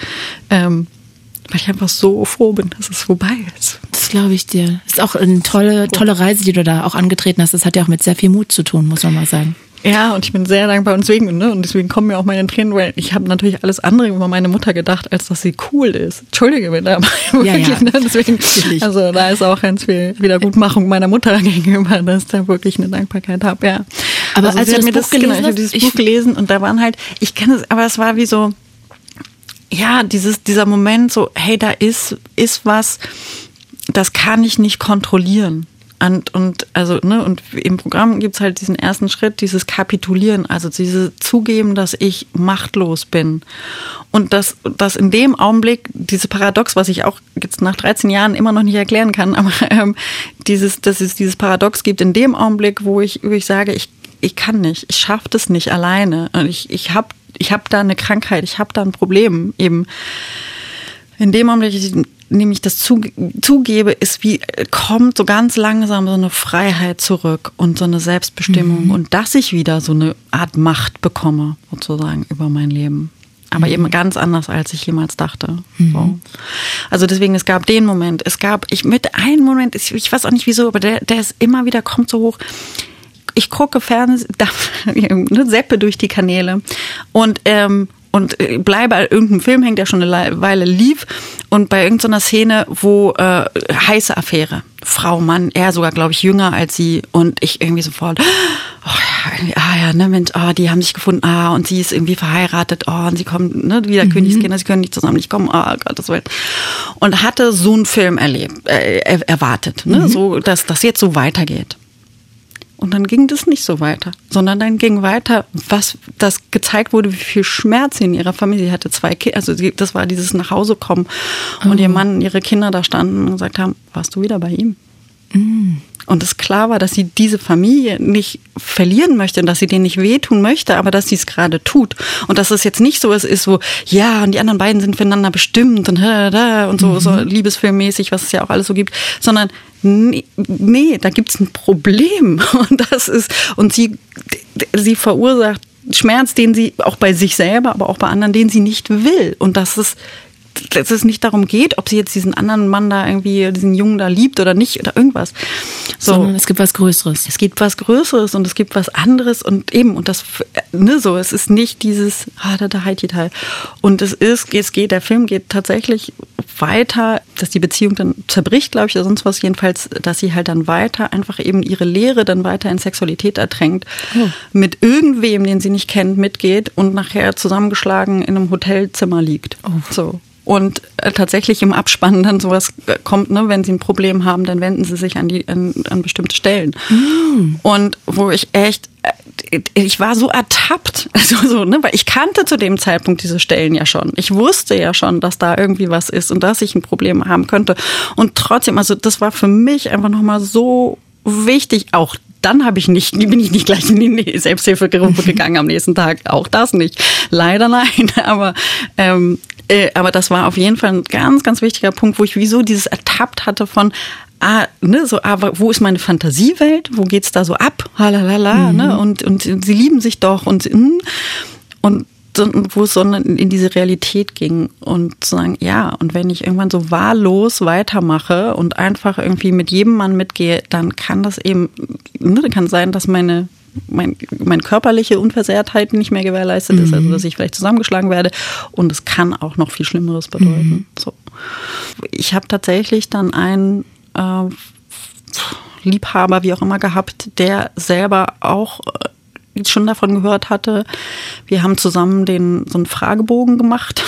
Speaker 2: Ähm, weil ich einfach so froh bin, dass es vorbei ist.
Speaker 1: Das glaube ich dir. Das ist auch eine tolle, tolle Reise, die du da auch angetreten hast. Das hat ja auch mit sehr viel Mut zu tun, muss man mal sagen.
Speaker 2: Ja, und ich bin sehr dankbar und deswegen, ne, und deswegen kommen mir auch meine Tränen, weil ich habe natürlich alles andere über meine Mutter gedacht, als dass sie cool ist. Entschuldige mir da [LAUGHS]
Speaker 1: ja, wirklich, ja.
Speaker 2: Ne, deswegen, also da ist auch ganz viel Wiedergutmachung meiner Mutter [LAUGHS] gegenüber, dass ich da wirklich eine Dankbarkeit habe, ja.
Speaker 1: Aber also als du das mir das, gelesen genau,
Speaker 2: ich habe dieses Buch gelesen und da waren halt, ich kenne es, aber es war wie so, ja, dieses, dieser Moment so, hey, da ist, ist was, das kann ich nicht kontrollieren. Und, und also, ne, und im Programm gibt's halt diesen ersten Schritt, dieses Kapitulieren, also diese Zugeben, dass ich machtlos bin. Und dass, dass in dem Augenblick, dieses Paradox, was ich auch jetzt nach 13 Jahren immer noch nicht erklären kann, [LAUGHS] aber ähm, dieses, dass es dieses Paradox gibt, in dem Augenblick, wo ich, wo ich sage, ich, ich kann nicht, ich schaffe das nicht alleine. Und ich, ich habe ich habe da eine Krankheit, ich habe da ein Problem eben. In dem Moment, ich nämlich das zugebe, ist wie, kommt so ganz langsam so eine Freiheit zurück und so eine Selbstbestimmung mhm. und dass ich wieder so eine Art Macht bekomme, sozusagen, über mein Leben. Aber mhm. eben ganz anders, als ich jemals dachte. Mhm. So. Also deswegen, es gab den Moment. Es gab, ich mit einem Moment, ich weiß auch nicht wieso, aber der, der ist immer wieder, kommt so hoch ich gucke Fernsehen, [LAUGHS] ne, seppe durch die Kanäle und ähm, und äh, bleibe an irgendeinem Film hängt, der schon eine Weile lief und bei irgendeiner Szene, wo äh, heiße Affäre, Frau, Mann, er sogar, glaube ich, jünger als sie und ich irgendwie sofort, oh ja, ah ja, ne, Mensch, oh, die haben sich gefunden, ah, und sie ist irgendwie verheiratet, oh, und sie kommen, ne, wieder mhm. Königskinder, sie können nicht zusammen nicht kommen, oh Gott, das Willen. Und hatte so einen Film erlebt, äh, erwartet, ne, mhm. so, dass das jetzt so weitergeht. Und dann ging das nicht so weiter, sondern dann ging weiter, was das gezeigt wurde, wie viel Schmerz sie in ihrer Familie sie hatte. Zwei Kinder, also sie, das war dieses nach Hause kommen und ihr oh. Mann und ihre Kinder da standen und gesagt haben, warst du wieder bei ihm? Mm. Und es klar war, dass sie diese Familie nicht verlieren möchte und dass sie denen nicht wehtun möchte, aber dass sie es gerade tut. Und dass es jetzt nicht so ist, ist so, ja, und die anderen beiden sind füreinander bestimmt und, und so, mhm. so liebesfilmmäßig, was es ja auch alles so gibt, sondern nee, nee da gibt's ein Problem. [LAUGHS] Und das ist, und sie, sie verursacht Schmerz, den sie auch bei sich selber, aber auch bei anderen, den sie nicht will. Und das ist dass es nicht darum geht, ob sie jetzt diesen anderen Mann da irgendwie, diesen Jungen da liebt oder nicht oder irgendwas.
Speaker 1: So. Sondern es gibt was Größeres.
Speaker 2: Es gibt was Größeres und es gibt was anderes und eben, und das, ne, so, es ist nicht dieses, ah, da, da, Heidi Teil. Und es ist, es geht, der Film geht tatsächlich weiter, dass die Beziehung dann zerbricht, glaube ich, oder sonst was, jedenfalls, dass sie halt dann weiter einfach eben ihre Lehre dann weiter in Sexualität ertränkt, oh. mit irgendwem, den sie nicht kennt, mitgeht und nachher zusammengeschlagen in einem Hotelzimmer liegt. Oh. So und äh, tatsächlich im Abspann dann sowas äh, kommt, ne, wenn sie ein Problem haben, dann wenden sie sich an die an, an bestimmte Stellen. Mm. Und wo ich echt äh, ich war so ertappt, [LAUGHS] also so, ne, weil ich kannte zu dem Zeitpunkt diese Stellen ja schon. Ich wusste ja schon, dass da irgendwie was ist und dass ich ein Problem haben könnte. Und trotzdem, also das war für mich einfach nochmal so wichtig, auch dann habe ich nicht, bin ich nicht gleich in die Selbsthilfegruppe [LAUGHS] gegangen am nächsten Tag. Auch das nicht. Leider nein. [LAUGHS] Aber ähm, äh, aber das war auf jeden Fall ein ganz, ganz wichtiger Punkt, wo ich wieso dieses ertappt hatte von, ah, ne, so, aber wo ist meine Fantasiewelt? Wo geht's da so ab? Halalala, ne? mhm. ne? Und, und sie lieben sich doch und, hm. und wo es so in diese Realität ging und zu sagen, ja, und wenn ich irgendwann so wahllos weitermache und einfach irgendwie mit jedem Mann mitgehe, dann kann das eben, ne, kann sein, dass meine mein, mein körperliche Unversehrtheit nicht mehr gewährleistet mhm. ist, also mhm. dass ich vielleicht zusammengeschlagen werde. Und es kann auch noch viel Schlimmeres bedeuten. Mhm. So. Ich habe tatsächlich dann einen äh, Liebhaber, wie auch immer, gehabt, der selber auch äh, schon davon gehört hatte. Wir haben zusammen den so einen Fragebogen gemacht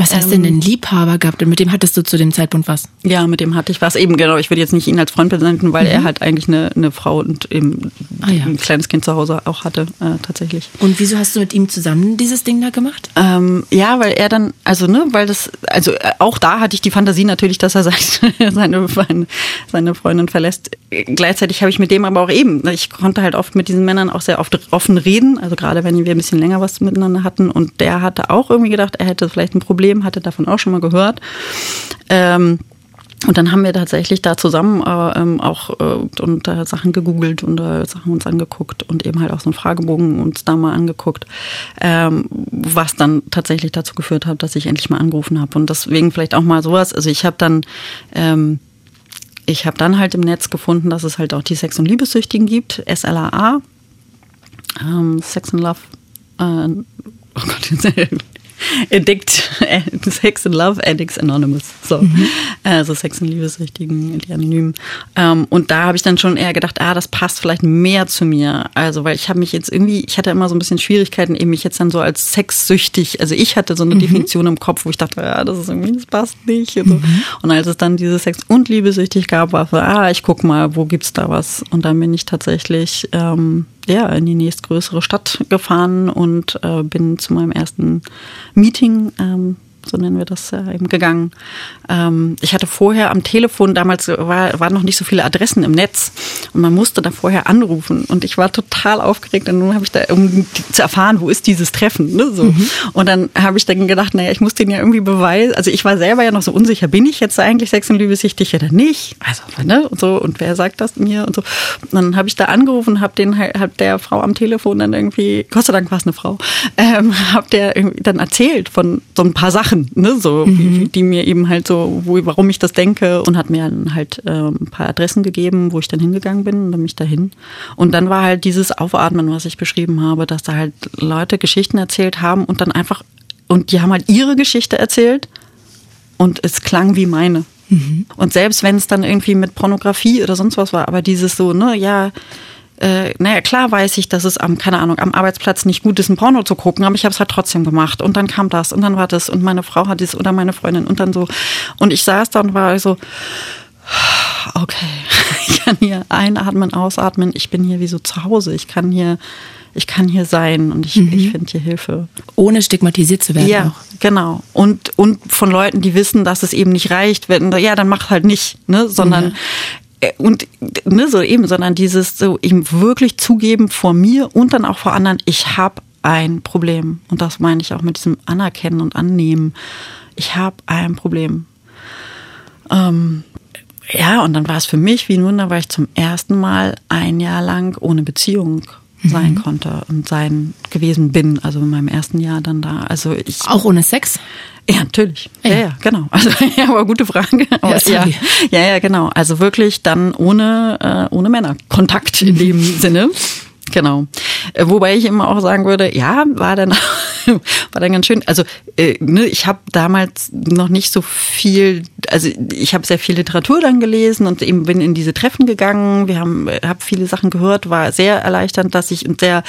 Speaker 1: was hast ähm, denn einen Liebhaber gehabt und mit dem hattest du zu dem Zeitpunkt was?
Speaker 2: Ja, mit dem hatte ich was. Eben genau, ich würde jetzt nicht ihn als Freund benennen, weil mhm. er halt eigentlich eine, eine Frau und eben ah, ja. ein kleines Kind zu Hause auch hatte, äh, tatsächlich.
Speaker 1: Und wieso hast du mit ihm zusammen dieses Ding da gemacht?
Speaker 2: Ähm, ja, weil er dann, also ne, weil das, also äh, auch da hatte ich die Fantasie natürlich, dass er [LAUGHS] seine, seine Freundin verlässt. Gleichzeitig habe ich mit dem aber auch eben, ich konnte halt oft mit diesen Männern auch sehr oft offen reden, also gerade wenn wir ein bisschen länger was miteinander hatten und der hatte auch irgendwie gedacht, er hätte vielleicht ein Problem Problem, hatte davon auch schon mal gehört. Ähm, und dann haben wir tatsächlich da zusammen äh, ähm, auch äh, und äh, Sachen gegoogelt und äh, Sachen uns angeguckt und eben halt auch so einen Fragebogen uns da mal angeguckt, ähm, was dann tatsächlich dazu geführt hat, dass ich endlich mal angerufen habe. Und deswegen vielleicht auch mal sowas. Also ich habe dann ähm, ich habe dann halt im Netz gefunden, dass es halt auch die Sex- und Liebessüchtigen gibt, SLAA, ähm, Sex and Love. Äh, oh Gott, [LAUGHS] [LAUGHS] Addict, [LAUGHS] Sex and Love Addicts Anonymous. So, mhm. also Sex und Liebessüchtigen, die Anonymen. Ähm, und da habe ich dann schon eher gedacht, ah, das passt vielleicht mehr zu mir. Also, weil ich habe mich jetzt irgendwie, ich hatte immer so ein bisschen Schwierigkeiten, eben mich jetzt dann so als sexsüchtig. Also ich hatte so eine mhm. Definition im Kopf, wo ich dachte, ja, das ist irgendwie, das passt nicht. Und, so. mhm. und als es dann diese Sex und Liebessüchtig gab, war so, ah, ich guck mal, wo gibt's da was? Und dann bin ich tatsächlich ähm, ja, in die nächstgrößere Stadt gefahren und äh, bin zu meinem ersten Meeting ähm, so nennen wir das äh, eben gegangen. Ähm, ich hatte vorher am Telefon, damals war, waren noch nicht so viele Adressen im Netz und man musste da vorher anrufen und ich war total aufgeregt und nun habe ich da, um zu erfahren, wo ist dieses Treffen, ne, so. Mhm. Und dann habe ich dann gedacht, naja, ich muss den ja irgendwie beweisen, also ich war selber ja noch so unsicher, bin ich jetzt eigentlich sex- und liebessichtig oder nicht? Also, ne, und so, und wer sagt das mir und so. Und dann habe ich da angerufen, habe den, hab der Frau am Telefon dann irgendwie, Gott sei Dank war es eine Frau, ähm, habe der dann erzählt von so ein paar Sachen, Sachen, ne, so, mhm. die mir eben halt so, wo, warum ich das denke und hat mir dann halt äh, ein paar Adressen gegeben, wo ich dann hingegangen bin und dann mich dahin. Und dann war halt dieses Aufatmen, was ich beschrieben habe, dass da halt Leute Geschichten erzählt haben und dann einfach, und die haben halt ihre Geschichte erzählt und es klang wie meine. Mhm. Und selbst wenn es dann irgendwie mit Pornografie oder sonst was war, aber dieses so, ne, ja, äh, naja, klar weiß ich, dass es am, keine Ahnung, am Arbeitsplatz nicht gut ist, ein Porno zu gucken, aber ich habe es halt trotzdem gemacht. Und dann kam das und dann war das und meine Frau hat es oder meine Freundin und dann so. Und ich saß da und war so, okay, [LAUGHS] ich kann hier einatmen, ausatmen, ich bin hier wie so zu Hause, ich kann hier ich kann hier sein und ich, mhm. ich finde hier Hilfe.
Speaker 1: Ohne stigmatisiert zu werden.
Speaker 2: Ja, auch. genau. Und, und von Leuten, die wissen, dass es eben nicht reicht, wenn, ja, dann mach halt nicht, ne, sondern mhm. Äh, und ne, so eben, sondern dieses so eben wirklich zugeben vor mir und dann auch vor anderen, ich habe ein Problem. Und das meine ich auch mit diesem Anerkennen und Annehmen. Ich habe ein Problem. Ähm, ja, und dann war es für mich wie ein Wunder, weil ich zum ersten Mal ein Jahr lang ohne Beziehung sein mhm. konnte und sein gewesen bin, also in meinem ersten Jahr dann da. Also ich
Speaker 1: auch ohne Sex?
Speaker 2: Ja, natürlich. Ja, ja, genau. [LAUGHS] Also ja, aber gute Frage. Aber, ja, ja, ja, genau. Also wirklich dann ohne äh, ohne Männerkontakt in dem [LAUGHS] Sinne. Genau. Äh, wobei ich immer auch sagen würde, ja, war dann [LAUGHS] war dann ganz schön. Also äh, ne, ich habe damals noch nicht so viel, also ich habe sehr viel Literatur dann gelesen und eben bin in diese Treffen gegangen. Wir haben äh, habe viele Sachen gehört, war sehr erleichternd, dass ich und sehr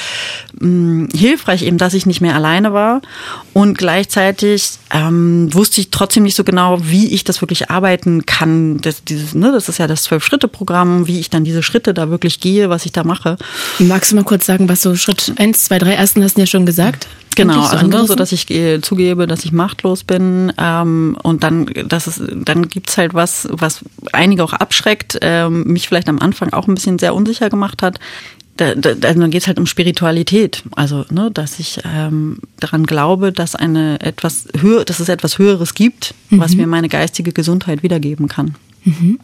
Speaker 2: mh, mm, hilfreich eben, dass ich nicht mehr alleine war und gleichzeitig ähm, wusste ich trotzdem nicht so genau, wie ich das wirklich arbeiten kann. Das, dieses, ne, das ist ja das Zwölf-Schritte-Programm, wie ich dann diese Schritte da wirklich gehe, was ich da mache.
Speaker 1: Magst du mal kurz sagen, was so Schritt eins, zwei, drei ersten hast du ja schon gesagt?
Speaker 2: Genau, so, also, ne, so dass ich äh, zugebe, dass ich machtlos bin ähm, und dann, dass es, dann gibt's halt was, was einige auch abschreckt, ähm, mich vielleicht am Anfang auch ein bisschen sehr unsicher gemacht hat. Da, da, dann geht's halt um Spiritualität, also ne, dass ich ähm, daran glaube, dass eine etwas höher, dass es etwas Höheres gibt, mhm. was mir meine geistige Gesundheit wiedergeben kann. Mhm.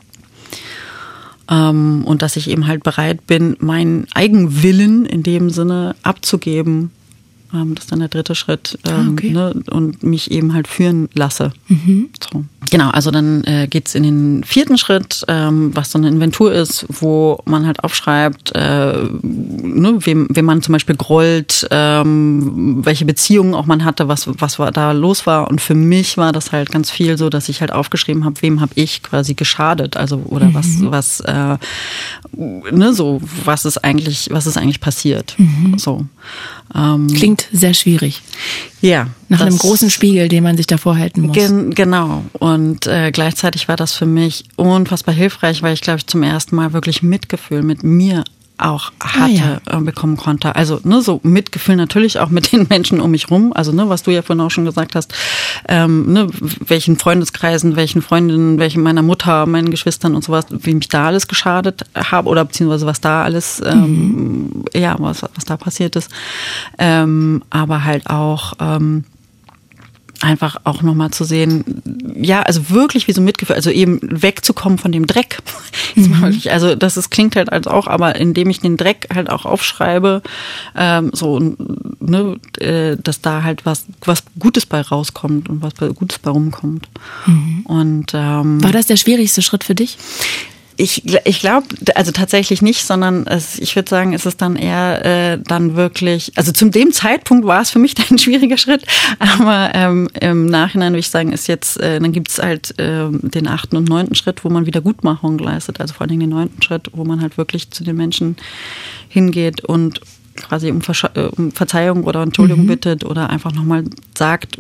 Speaker 2: Ähm, und dass ich eben halt bereit bin, meinen Eigenwillen in dem Sinne abzugeben das ist dann der dritte Schritt. Ähm, ah, okay. ne, und mich eben halt führen lasse. Mhm. So. Genau, also dann äh, geht es in den vierten Schritt, ähm, was so eine Inventur ist, wo man halt aufschreibt, äh, ne, wem, wem man zum Beispiel grollt, ähm, welche Beziehungen auch man hatte, was, was war da los war. Und für mich war das halt ganz viel so, dass ich halt aufgeschrieben habe, wem habe ich quasi geschadet, also oder mhm. was, was, äh, ne, so, was ist eigentlich, was ist eigentlich passiert. Mhm. So.
Speaker 1: Ähm, Klingt sehr schwierig.
Speaker 2: Ja.
Speaker 1: Nach einem großen Spiegel, den man sich davor halten muss.
Speaker 2: Gen genau. Und äh, gleichzeitig war das für mich unfassbar hilfreich, weil ich, glaube ich, zum ersten Mal wirklich Mitgefühl mit mir auch hatte, ah, ja. äh, bekommen konnte. Also ne, so Mitgefühl natürlich auch mit [LAUGHS] den Menschen um mich rum. Also ne, was du ja vorhin auch schon gesagt hast, ähm, ne, welchen Freundeskreisen, welchen Freundinnen, welchen meiner Mutter, meinen Geschwistern und sowas, wie mich da alles geschadet habe oder beziehungsweise was da alles, ähm, mhm. ja, was, was da passiert ist. Ähm, aber halt auch ähm, einfach auch nochmal zu sehen, ja, also wirklich wie so Mitgefühl, also eben wegzukommen von dem Dreck. [LAUGHS] Mhm. Also das ist, klingt halt als auch, aber indem ich den Dreck halt auch aufschreibe, ähm, so, ne, äh, dass da halt was, was Gutes bei rauskommt und was Gutes bei rumkommt. Mhm. Und ähm,
Speaker 1: war das der schwierigste Schritt für dich?
Speaker 2: Ich, ich glaube, also tatsächlich nicht, sondern es, ich würde sagen, es ist dann eher äh, dann wirklich, also zum dem Zeitpunkt war es für mich [LAUGHS] dann ein schwieriger Schritt, aber ähm, im Nachhinein würde ich sagen, ist jetzt, äh, dann gibt's halt äh, den achten und neunten Schritt, wo man Wiedergutmachung leistet, also vor allen Dingen den neunten Schritt, wo man halt wirklich zu den Menschen hingeht und quasi um, äh, um Verzeihung oder Entschuldigung mhm. bittet oder einfach nochmal sagt,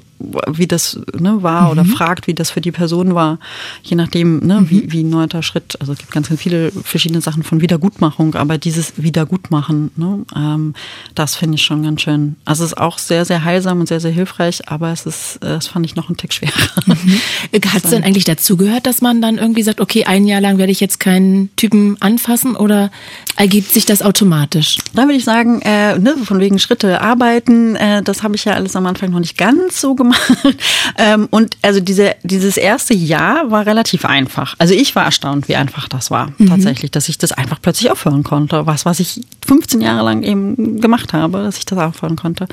Speaker 2: wie das ne, war mhm. oder fragt, wie das für die Person war, je nachdem, ne, mhm. wie, wie ein neuer Schritt. Also es gibt ganz, ganz viele verschiedene Sachen von Wiedergutmachung, aber dieses Wiedergutmachen, ne, ähm, das finde ich schon ganz schön. Also es ist auch sehr, sehr heilsam und sehr, sehr hilfreich, aber es ist, äh, das fand ich noch einen Tick schwerer. Mhm. [LAUGHS]
Speaker 1: Hat es denn eigentlich dazugehört, dass man dann irgendwie sagt, okay, ein Jahr lang werde ich jetzt keinen Typen anfassen oder ergibt sich das automatisch?
Speaker 2: Da würde ich sagen, äh, ne, von wegen Schritte arbeiten, äh, das habe ich ja alles am Anfang noch nicht ganz so gemacht. [LAUGHS] ähm, und also diese, dieses erste Jahr war relativ einfach. Also ich war erstaunt, wie einfach das war mhm. tatsächlich, dass ich das einfach plötzlich aufhören konnte. Was, was ich 15 Jahre lang eben gemacht habe, dass ich das aufhören konnte.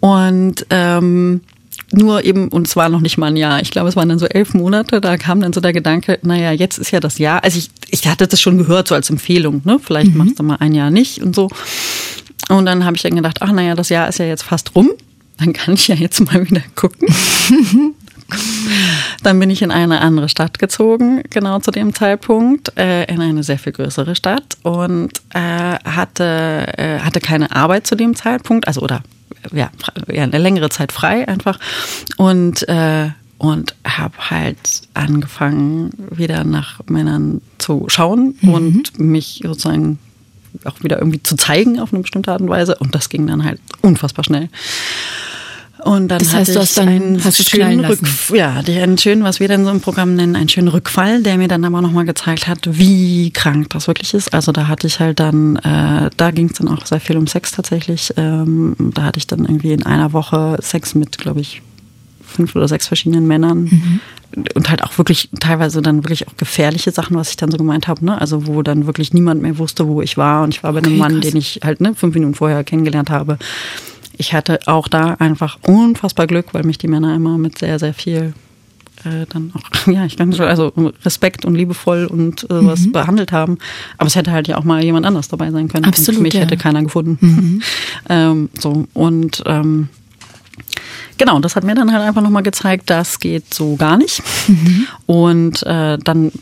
Speaker 2: Und ähm, nur eben, und es war noch nicht mal ein Jahr, ich glaube, es waren dann so elf Monate, da kam dann so der Gedanke, naja, jetzt ist ja das Jahr. Also ich, ich hatte das schon gehört, so als Empfehlung, ne? Vielleicht mhm. machst du mal ein Jahr nicht und so. Und dann habe ich dann gedacht, ach naja, das Jahr ist ja jetzt fast rum. Dann kann ich ja jetzt mal wieder gucken. [LAUGHS] Dann bin ich in eine andere Stadt gezogen, genau zu dem Zeitpunkt, äh, in eine sehr viel größere Stadt und äh, hatte, äh, hatte keine Arbeit zu dem Zeitpunkt, also oder ja, ja eine längere Zeit frei einfach und äh, und habe halt angefangen, wieder nach Männern zu schauen mhm. und mich sozusagen auch wieder irgendwie zu zeigen auf eine bestimmte Art und Weise. Und das ging dann halt unfassbar schnell. Und dann das heißt, hatte du hast dann einen hast schönen Rück, ja, einen schönen, was wir dann so im Programm nennen, einen schönen Rückfall, der mir dann aber nochmal gezeigt hat, wie krank das wirklich ist. Also da hatte ich halt dann, äh, da ging es dann auch sehr viel um Sex tatsächlich. Ähm, da hatte ich dann irgendwie in einer Woche Sex mit, glaube ich, fünf oder sechs verschiedenen Männern. Mhm. Und halt auch wirklich teilweise dann wirklich auch gefährliche Sachen, was ich dann so gemeint habe, ne? Also wo dann wirklich niemand mehr wusste, wo ich war. Und ich war bei einem Mann, krass. den ich halt ne, fünf Minuten vorher kennengelernt habe ich hatte auch da einfach unfassbar Glück, weil mich die Männer immer mit sehr, sehr viel äh, dann auch, [LAUGHS] ja, ich kann schon, also Respekt und liebevoll und äh, was mhm. behandelt haben. Aber es hätte halt ja auch mal jemand anders dabei sein können.
Speaker 1: Absolut.
Speaker 2: Und mich
Speaker 1: ja.
Speaker 2: hätte keiner gefunden. Mhm. [LAUGHS] ähm, so, und ähm, genau, das hat mir dann halt einfach nochmal gezeigt, das geht so gar nicht. Mhm. Und äh, dann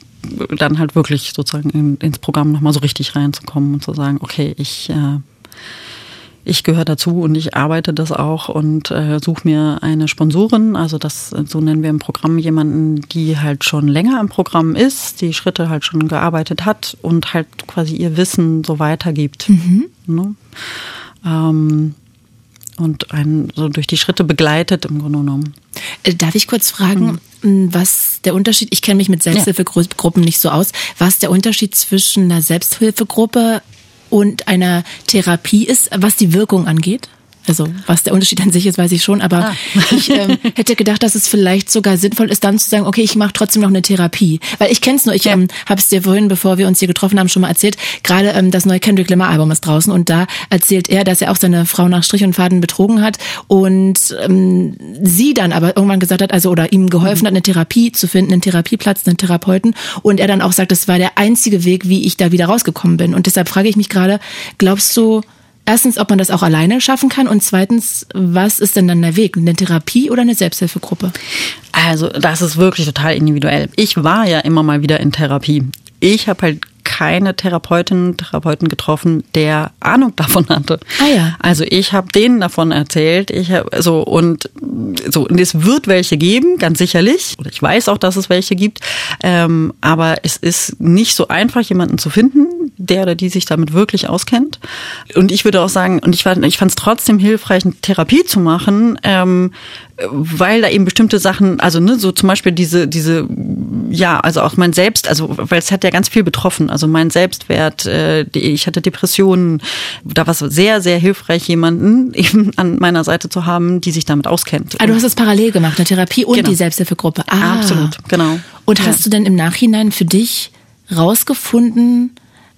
Speaker 2: dann halt wirklich sozusagen in, ins Programm nochmal so richtig reinzukommen und zu sagen, okay, ich äh, ich gehöre dazu und ich arbeite das auch und äh, suche mir eine Sponsorin. Also das, so nennen wir im Programm jemanden, die halt schon länger im Programm ist, die Schritte halt schon gearbeitet hat und halt quasi ihr Wissen so weitergibt. Mhm. Ne? Ähm, und einen so durch die Schritte begleitet im Grunde genommen.
Speaker 1: Äh, darf ich kurz fragen, mhm. was der Unterschied, ich kenne mich mit Selbsthilfegruppen nicht so aus, was der Unterschied zwischen einer Selbsthilfegruppe und einer Therapie ist, was die Wirkung angeht? Also was der Unterschied an sich ist, weiß ich schon. Aber ah. [LAUGHS] ich ähm, hätte gedacht, dass es vielleicht sogar sinnvoll ist, dann zu sagen, okay, ich mache trotzdem noch eine Therapie. Weil ich kenne es nur, ich ja. ähm, habe es dir vorhin, bevor wir uns hier getroffen haben, schon mal erzählt. Gerade ähm, das neue Kendrick Lamar Album ist draußen und da erzählt er, dass er auch seine Frau nach Strich und Faden betrogen hat und ähm, sie dann aber irgendwann gesagt hat, also oder ihm geholfen mhm. hat, eine Therapie zu finden, einen Therapieplatz, einen Therapeuten. Und er dann auch sagt, das war der einzige Weg, wie ich da wieder rausgekommen bin. Und deshalb frage ich mich gerade, glaubst du, erstens, ob man das auch alleine schaffen kann und zweitens, was ist denn dann der Weg? Eine Therapie oder eine Selbsthilfegruppe?
Speaker 2: Also, das ist wirklich total individuell. Ich war ja immer mal wieder in Therapie. Ich habe halt keine Therapeutin, Therapeuten getroffen, der Ahnung [LAUGHS] davon hatte.
Speaker 1: Ah ja.
Speaker 2: Also ich habe denen davon erzählt, ich habe so und so und es wird welche geben, ganz sicherlich. Oder ich weiß auch, dass es welche gibt, ähm, aber es ist nicht so einfach, jemanden zu finden, der oder die sich damit wirklich auskennt. Und ich würde auch sagen, und ich fand ich fand es trotzdem hilfreich, eine Therapie zu machen, ähm, weil da eben bestimmte Sachen, also ne, so zum Beispiel diese diese ja, also auch mein Selbst, also weil es hat ja ganz viel betroffen also mein Selbstwert, äh, ich hatte Depressionen. Da war es sehr, sehr hilfreich, jemanden [LAUGHS] eben an meiner Seite zu haben, die sich damit auskennt.
Speaker 1: Ah, du hast es parallel gemacht, eine Therapie und genau. die Selbsthilfegruppe.
Speaker 2: Ah. Absolut, genau.
Speaker 1: Und ja. hast du denn im Nachhinein für dich rausgefunden,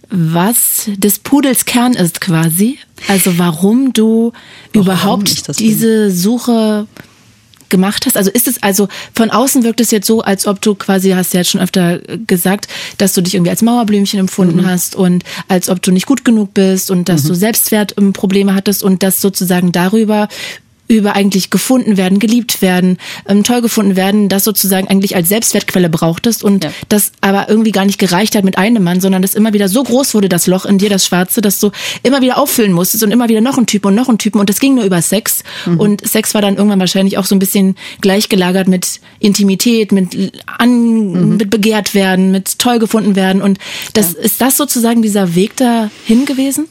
Speaker 1: was des Pudels Kern ist quasi? Also warum du warum überhaupt diese Suche gemacht hast? Also ist es also von außen wirkt es jetzt so, als ob du quasi hast ja jetzt schon öfter gesagt, dass du dich irgendwie als Mauerblümchen empfunden mhm. hast und als ob du nicht gut genug bist und dass mhm. du Selbstwertprobleme hattest und dass sozusagen darüber über eigentlich gefunden werden, geliebt werden, ähm, toll gefunden werden, das sozusagen eigentlich als Selbstwertquelle brauchtest und ja. das aber irgendwie gar nicht gereicht hat mit einem Mann, sondern das immer wieder so groß wurde, das Loch in dir, das Schwarze, dass du immer wieder auffüllen musstest und immer wieder noch ein Typen und noch ein Typen und das ging nur über Sex mhm. und Sex war dann irgendwann wahrscheinlich auch so ein bisschen gleichgelagert mit Intimität, mit an, mhm. mit begehrt werden, mit toll gefunden werden und das ja. ist das sozusagen dieser Weg dahin gewesen?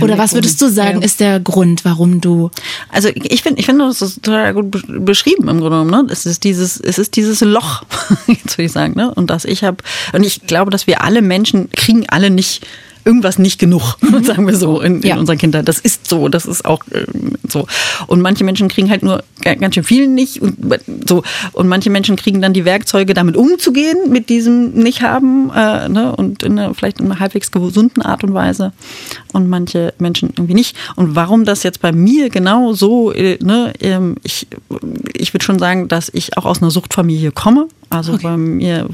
Speaker 1: Oder was würdest du sagen, ja. ist der Grund, warum du?
Speaker 2: Also ich finde, ich finde, das ist total gut beschrieben im Grunde genommen. Ne? Es ist dieses, es ist dieses Loch, [LAUGHS] jetzt würde ich sagen, ne? Und dass ich habe, und ich glaube, dass wir alle Menschen kriegen alle nicht irgendwas nicht genug, [LAUGHS] mhm. sagen wir so, in, in ja. unserer Kindheit. Das ist so, das ist auch äh, so. Und manche Menschen kriegen halt nur ganz schön viel nicht und so. Und manche Menschen kriegen dann die Werkzeuge, damit umzugehen, mit diesem Nicht-Haben äh, ne? und in einer, vielleicht in einer halbwegs gesunden Art und Weise. Und manche Menschen irgendwie nicht. Und warum das jetzt bei mir genau so, äh, ne? Ähm, ich, ich würde schon sagen, dass ich auch aus einer Suchtfamilie komme. Also okay. bei mir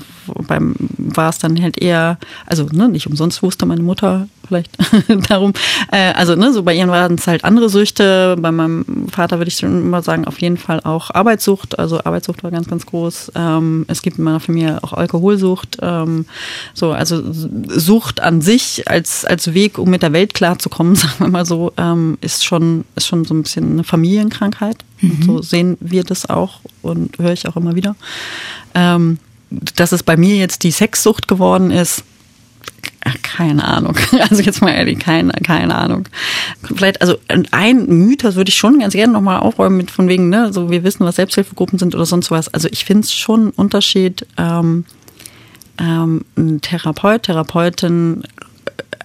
Speaker 2: beim, war es dann halt eher, also ne, nicht umsonst wusste meine Mutter vielleicht [LAUGHS] darum. Äh, also ne, so bei ihren waren es halt andere Süchte. Bei meinem Vater würde ich schon immer sagen, auf jeden Fall auch Arbeitssucht. Also Arbeitssucht war ganz, ganz groß. Ähm, es gibt in meiner Familie auch Alkoholsucht. Ähm, so, also Sucht an sich als, als Weg, um mit der Welt klarzukommen, [LAUGHS] sagen wir mal so, ähm, ist schon, ist schon so ein bisschen eine Familienkrankheit. Mhm. So sehen wir das auch und höre ich auch immer wieder. Ähm, dass es bei mir jetzt die Sexsucht geworden ist, keine Ahnung. [LAUGHS] Also jetzt mal ehrlich, keine, keine Ahnung. Vielleicht, also ein Mythos würde ich schon ganz gerne nochmal aufräumen mit von wegen, ne, so wir wissen, was Selbsthilfegruppen sind oder sonst was. Also ich finde es schon einen Unterschied, ähm, ähm, ein Therapeut, Therapeutin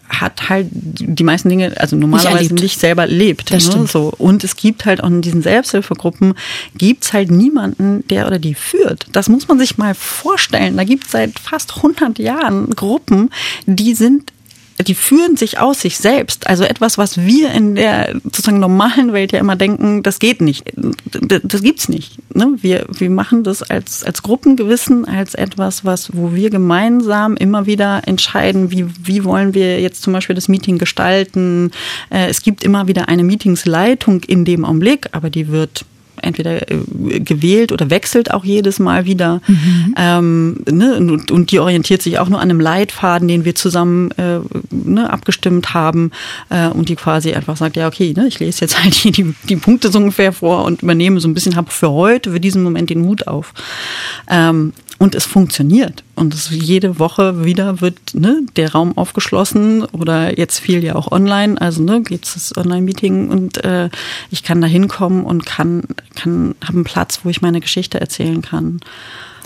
Speaker 2: hat halt die meisten Dinge, also normalerweise nicht, nicht selber lebt.
Speaker 1: Das ne?
Speaker 2: so. Und es gibt halt auch in diesen Selbsthilfegruppen, gibt's halt niemanden, der oder die führt. Das muss man sich mal vorstellen. Da gibt's seit fast 100 Jahren Gruppen, die sind die führen sich aus sich selbst. Also etwas, was wir in der sozusagen normalen Welt ja immer denken, das geht nicht. Das gibt's nicht. Ne? Wir, wir machen das als, als Gruppengewissen, als etwas, was, wo wir gemeinsam immer wieder entscheiden, wie, wie wollen wir jetzt zum Beispiel das Meeting gestalten. Äh, es gibt immer wieder eine Meetingsleitung in dem Augenblick, aber die wird entweder äh, gewählt oder wechselt auch jedes Mal wieder. Mhm. Ähm, ne, und, und, die orientiert sich auch nur an einem Leitfaden, den wir zusammen äh, ne, abgestimmt haben äh, und die quasi einfach sagt, ja okay, ne, ich lese jetzt [LAUGHS] halt hier die, die Punkte so ungefähr vor und übernehme so ein bisschen, habe für heute, für diesen Moment den Hut auf. Ähm, und es funktioniert. Und es, jede Woche wieder wird ne, der Raum aufgeschlossen oder jetzt viel ja auch online. Also ne, geht das Online-Meeting und äh, ich kann da hinkommen und kann, kann habe einen Platz, wo ich meine Geschichte erzählen kann.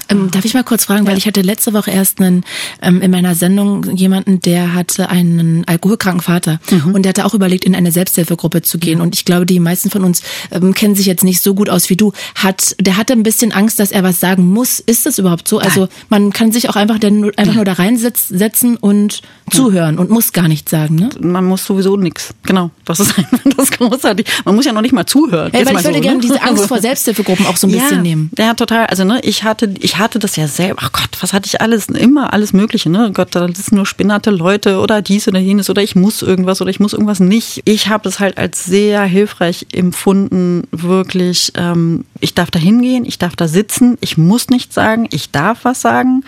Speaker 1: Ähm, darf ich mal kurz fragen, ja. weil ich hatte letzte Woche erst einen, ähm, in meiner Sendung jemanden, der hatte einen alkoholkranken Vater mhm. und der hatte auch überlegt, in eine Selbsthilfegruppe zu gehen. Und ich glaube, die meisten von uns ähm, kennen sich jetzt nicht so gut aus wie du. Hat, der hatte ein bisschen Angst, dass er was sagen muss. Ist das überhaupt so? Also man kann sich auch einfach, denn, einfach nur da reinsetzen und zuhören und muss gar nichts sagen. Ne?
Speaker 2: Man muss sowieso nichts. Genau. Das ist [LAUGHS] einfach das Großartige. Man muss ja noch nicht mal zuhören.
Speaker 1: Ja, weil ich würde so, gerne ne? diese Angst vor Selbsthilfegruppen auch so ein [LAUGHS] ja, bisschen nehmen.
Speaker 2: Ja, total. Also ne, ich hatte, ich hatte das ja selber. Ach Gott, was hatte ich alles? Immer alles Mögliche. Ne, Gott, da sind nur spinnerte Leute oder dies oder jenes oder ich muss irgendwas oder ich muss irgendwas nicht. Ich habe es halt als sehr hilfreich empfunden. Wirklich, ähm, ich darf da hingehen, ich darf da sitzen, ich muss nichts sagen, ich darf was sagen.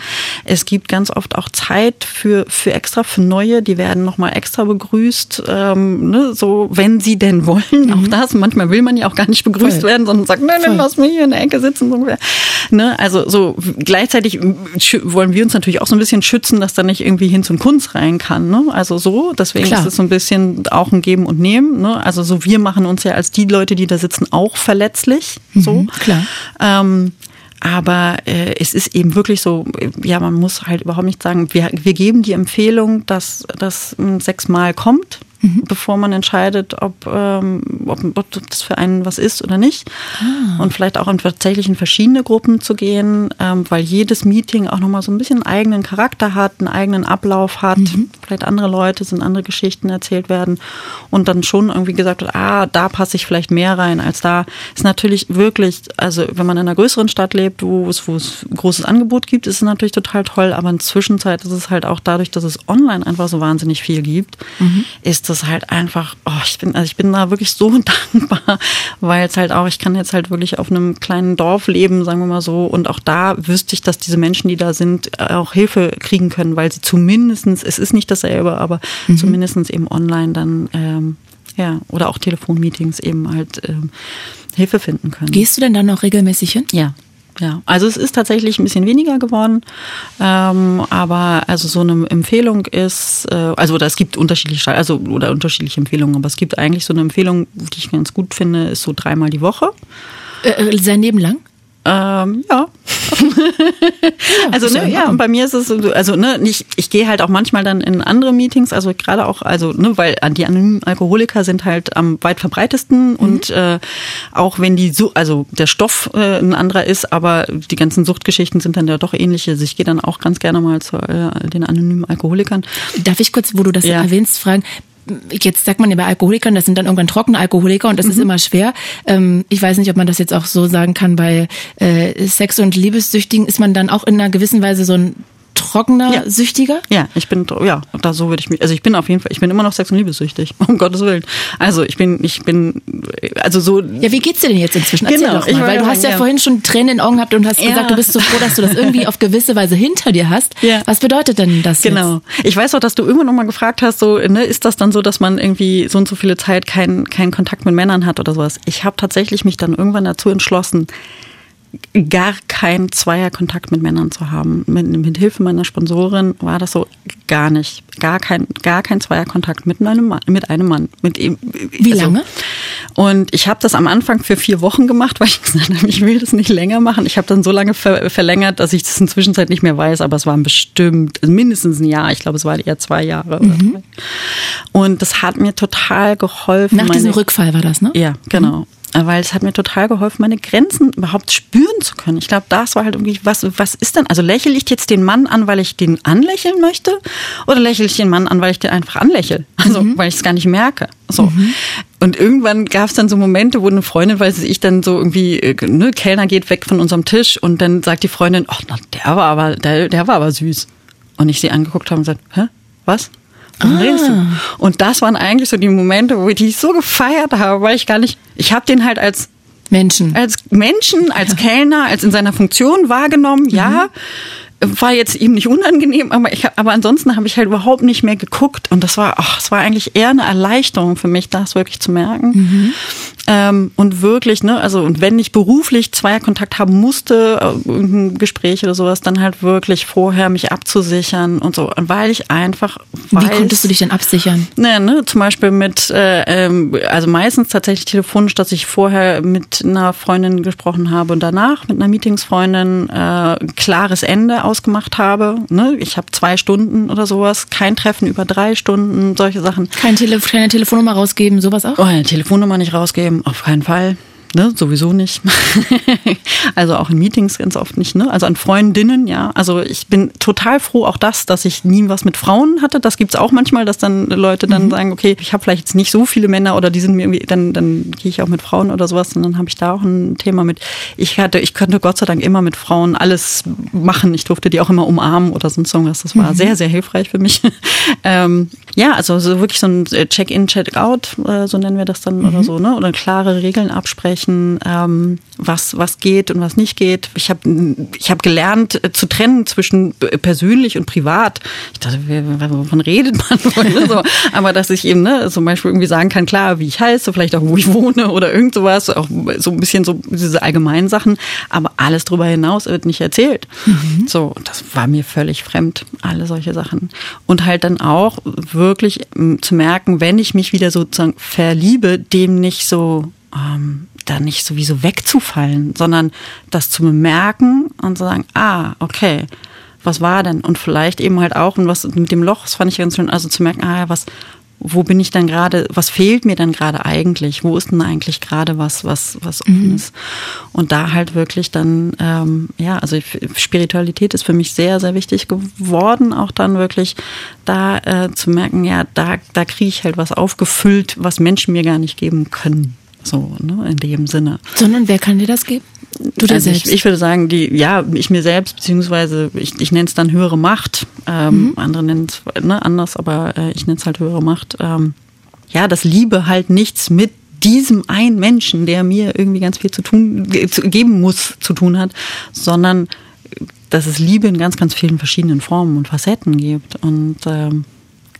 Speaker 2: Es gibt ganz oft auch Zeit für für extra für neue. Die werden noch mal extra begrüßt. Ähm, ne, so wenn sie denn wollen. Mhm. Auch das. Manchmal will man ja auch gar nicht begrüßt Voll. werden, sondern sagt, nein, nein, lass mich hier in der Ecke sitzen. So Ne? Also so gleichzeitig wollen wir uns natürlich auch so ein bisschen schützen, dass da nicht irgendwie hin zum Kunst rein kann. Ne? Also so, deswegen Klar. ist es so ein bisschen auch ein Geben und Nehmen. Ne? Also so wir machen uns ja als die Leute, die da sitzen, auch verletzlich. Mhm, so.
Speaker 1: Klar.
Speaker 2: Ähm, aber äh, es ist eben wirklich so, ja, man muss halt überhaupt nicht sagen, wir, wir geben die Empfehlung, dass das sechsmal kommt mhm. [LAUGHS] bevor man entscheidet, ob, ähm, ob, ob, das für einen was ist oder nicht. Ah. Und vielleicht auch in, tatsächlich in verschiedene Gruppen zu gehen, ähm, weil jedes Meeting auch nochmal so ein bisschen einen eigenen Charakter hat, einen eigenen Ablauf hat. Mhm. Vielleicht andere Leute sind andere Geschichten erzählt werden und dann schon irgendwie gesagt wird, ah, da passe ich vielleicht mehr rein als da. Ist natürlich wirklich, also wenn man in einer größeren Stadt lebt, wo es, wo es großes Angebot gibt, ist es natürlich total toll, aber in Zwischenzeit ist es halt auch dadurch, dass es online einfach so wahnsinnig viel gibt, mhm. ist das halt einfach, oh, ich bin, also ich bin da wirklich so [LAUGHS] dankbar, weil es halt auch, ich kann jetzt halt wirklich auf einem kleinen Dorf leben, sagen wir mal so, und auch da wüsste ich, dass diese Menschen, die da sind, auch Hilfe kriegen können, weil sie zumindestens, es ist nicht dasselbe, aber mhm. zumindestens eben online dann, ähm, ja, oder auch Telefonmeetings eben halt ähm, Hilfe finden können.
Speaker 1: Gehst du denn dann noch regelmäßig hin?
Speaker 2: Ja. Ja, also es ist tatsächlich ein bisschen weniger geworden, ähm, aber also so eine Empfehlung ist, äh, also oder es gibt unterschiedliche, also oder unterschiedliche Empfehlungen, aber es gibt eigentlich so eine Empfehlung, die ich ganz gut finde, ist so dreimal die Woche.
Speaker 1: Äh, äh sein Leben lang?
Speaker 2: Ähm, ja. [LAUGHS] also ne, ja, und bei mir ist es so, also ne, ich, ich gehe halt auch manchmal dann in andere Meetings, also gerade auch, also ne, weil die anonymen Alkoholiker sind halt am weit verbreitesten mhm. und äh, auch wenn die so, also der Stoff äh, ein anderer ist, aber die ganzen Suchtgeschichten sind dann ja doch ähnliche. Also ich gehe dann auch ganz gerne mal zu äh, den anonymen Alkoholikern.
Speaker 1: Darf ich kurz, wo du das ja. erwähnst, fragen, jetzt sagt man ja bei Alkoholikern, das sind dann irgendwann trockene Alkoholiker und das mhm. ist immer schwer. Ähm, ich weiß nicht, ob man das jetzt auch so sagen kann, bei äh, Sex- und Liebessüchtigen ist man dann auch in einer gewissen Weise so ein trockener ja. Süchtiger?
Speaker 2: Ja, ich bin, ja, da so würde ich mich, also ich bin auf jeden Fall, ich bin immer noch Sex- und Liebessüchtig, [LAUGHS] um Gottes Willen. Also ich bin, ich bin, also so.
Speaker 1: Ja, wie geht's dir denn jetzt inzwischen? Erzähl genau, doch mal, weil du hast ja, ja, vorhin schon Tränen in den Augen gehabt und hast ja. gesagt, du bist so froh, dass du das irgendwie auf gewisse Weise hinter dir hast. Ja. Was bedeutet denn das
Speaker 2: Genau.
Speaker 1: Jetzt?
Speaker 2: Ich weiß auch, dass du irgendwann nochmal gefragt hast, so, ne, ist das dann so, dass man irgendwie so und so viele Zeit keinen keinen Kontakt mit Männern hat oder sowas? Ich habe tatsächlich mich dann irgendwann dazu entschlossen, gar keinen Zweierkontakt mit Männern zu haben. Mit, mit, Hilfe meiner Sponsorin war das so gar nicht. Gar kein, gar kein Zweierkontakt mit einem Mann. Mit einem Mann. Mit ihm,
Speaker 1: Wie also, lange?
Speaker 2: Und ich habe das am Anfang für vier Wochen gemacht, weil ich [LAUGHS] gesagt habe, ich will das nicht länger machen. Ich habe dann so lange ver verlängert, dass ich das inzwischen nicht mehr weiß, aber es waren bestimmt mindestens ein Jahr. Ich glaube, es waren eher zwei Jahre. Mhm. Und das hat mir total geholfen.
Speaker 1: Nach diesem Rückfall war das, ne?
Speaker 2: Ja, genau. Mhm weil es hat mir total geholfen, meine Grenzen überhaupt spüren zu können. Ich glaube, das war halt irgendwie, was, was ist denn? Also lächle ich jetzt den Mann an, weil ich den anlächeln möchte? Oder lächle ich den Mann an, weil ich den einfach anlächle? Also, mhm. weil ich es gar nicht merke. So. Mhm. Und irgendwann gab es dann so Momente, wo eine Freundin, weiß ich, dann so irgendwie, äh, ne, Kellner geht weg von unserem Tisch und dann sagt die Freundin, ach, oh, der war aber, der, der war aber süß. Und ich sie angeguckt habe und gesagt, hä? Was? Ah. Und das waren eigentlich so die Momente, wo ich die so gefeiert habe, weil ich gar nicht, ich habe den halt als
Speaker 1: Menschen,
Speaker 2: als Menschen, als ja. Kellner, als in seiner Funktion wahrgenommen, mhm. ja. War jetzt ihm nicht unangenehm, aber ich, aber ansonsten habe ich halt überhaupt nicht mehr geguckt und das war, ach, es war eigentlich eher eine Erleichterung für mich, das wirklich zu merken. Mhm. Ähm, und wirklich, ne, also und wenn ich beruflich Zweierkontakt haben musste, äh, irgendein Gespräch oder sowas, dann halt wirklich vorher mich abzusichern und so, weil ich einfach
Speaker 1: weiß, Wie konntest du dich denn absichern?
Speaker 2: Ne, ne, zum Beispiel mit, äh, ähm, also meistens tatsächlich telefonisch, dass ich vorher mit einer Freundin gesprochen habe und danach mit einer Meetingsfreundin äh, klares Ende ausgemacht habe. Ne? Ich habe zwei Stunden oder sowas, kein Treffen über drei Stunden, solche Sachen.
Speaker 1: Kein Tele keine Telefonnummer rausgeben, sowas auch?
Speaker 2: Oh, eine Telefonnummer nicht rausgeben, auf keinen Fall. Ne, sowieso nicht. [LAUGHS] also auch in Meetings ganz oft nicht. Ne? Also an Freundinnen, ja. Also ich bin total froh auch das, dass ich nie was mit Frauen hatte. Das gibt's auch manchmal, dass dann Leute dann mhm. sagen, okay, ich habe vielleicht jetzt nicht so viele Männer oder die sind mir irgendwie, dann, dann gehe ich auch mit Frauen oder sowas und dann habe ich da auch ein Thema mit. Ich hatte, ich könnte Gott sei Dank immer mit Frauen alles machen. Ich durfte die auch immer umarmen oder sonst irgendwas. Das war mhm. sehr, sehr hilfreich für mich. [LAUGHS] ähm, ja, also so wirklich so ein Check-in, Check-out, äh, so nennen wir das dann mhm. oder so, ne? Oder klare Regeln absprechen besprechen, ähm, was, was geht und was nicht geht. Ich habe ich hab gelernt äh, zu trennen zwischen persönlich und privat. Ich dachte, wovon redet man? [LAUGHS] so. Aber dass ich eben ne, zum Beispiel irgendwie sagen kann, klar, wie ich heiße, vielleicht auch, wo ich wohne oder irgend sowas, auch so ein bisschen so diese allgemeinen Sachen. Aber alles darüber hinaus wird nicht erzählt. Mhm. So, das war mir völlig fremd, alle solche Sachen. Und halt dann auch wirklich zu merken, wenn ich mich wieder sozusagen verliebe, dem nicht so ähm, da nicht sowieso wegzufallen, sondern das zu bemerken und zu sagen, ah, okay, was war denn? Und vielleicht eben halt auch, und was mit dem Loch, das fand ich ganz schön, also zu merken, ah, was, wo bin ich dann gerade, was fehlt mir dann gerade eigentlich? Wo ist denn eigentlich gerade was, was, was offen mhm. ist? Und da halt wirklich dann, ähm, ja, also Spiritualität ist für mich sehr, sehr wichtig geworden, auch dann wirklich da äh, zu merken, ja, da, da kriege ich halt was aufgefüllt, was Menschen mir gar nicht geben können. So, ne, in dem Sinne.
Speaker 1: Sondern wer kann dir das geben?
Speaker 2: Du dir also selbst? Ich, ich, würde sagen, die, ja, ich mir selbst, beziehungsweise ich, ich nenne es dann höhere Macht. Ähm, mhm. Andere nennen es ne, anders, aber äh, ich nenne es halt höhere Macht. Ähm, ja, dass Liebe halt nichts mit diesem einen Menschen, der mir irgendwie ganz viel zu tun, zu, geben muss, zu tun hat, sondern dass es Liebe in ganz, ganz vielen verschiedenen Formen und Facetten gibt. Und ähm,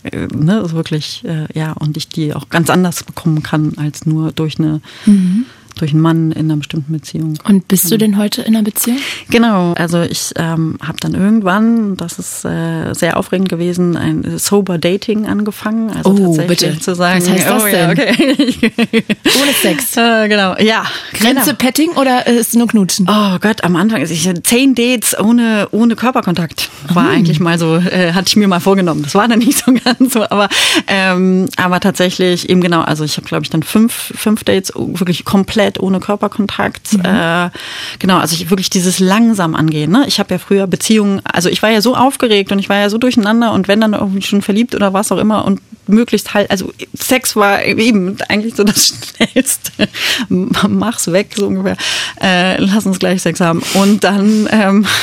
Speaker 2: äh, ne, ist wirklich, äh, ja, und ich die auch ganz anders bekommen kann als nur durch eine mhm durch einen Mann in einer bestimmten Beziehung.
Speaker 1: Und bist du denn heute in einer Beziehung?
Speaker 2: Genau, also ich ähm, habe dann irgendwann, das ist äh, sehr aufregend gewesen, ein Sober Dating angefangen. Also
Speaker 1: oh, bitte.
Speaker 2: zu sagen,
Speaker 1: Was heißt das
Speaker 2: oh,
Speaker 1: denn?
Speaker 2: Ja, okay. [LAUGHS]
Speaker 1: Ohne Sex. [LAUGHS]
Speaker 2: Äh, genau, ja.
Speaker 1: Grenze genau. Petting oder äh, ist es nur Knutschen?
Speaker 2: Oh Gott, am Anfang, ich, zehn Dates ohne, ohne Körperkontakt war oh. eigentlich mal so, äh, hatte ich mir mal vorgenommen. Das war dann nicht so [LAUGHS] ganz so, aber, ähm, aber tatsächlich eben genau, also ich habe glaube ich dann fünf, fünf Dates wirklich komplett komplett ohne Körperkontakt. Mhm. Äh, genau, also ich wirklich dieses langsam angehen. Ne? Ich habe ja früher Beziehungen, also ich war ja so aufgeregt und ich war ja so durcheinander und wenn dann irgendwie schon verliebt oder was auch immer und möglichst halt, also Sex war eben eigentlich so das [LAUGHS] Schnellste. Mach's weg, so ungefähr. Äh, lass uns gleich Sex haben. Und dann. Ähm, [LAUGHS]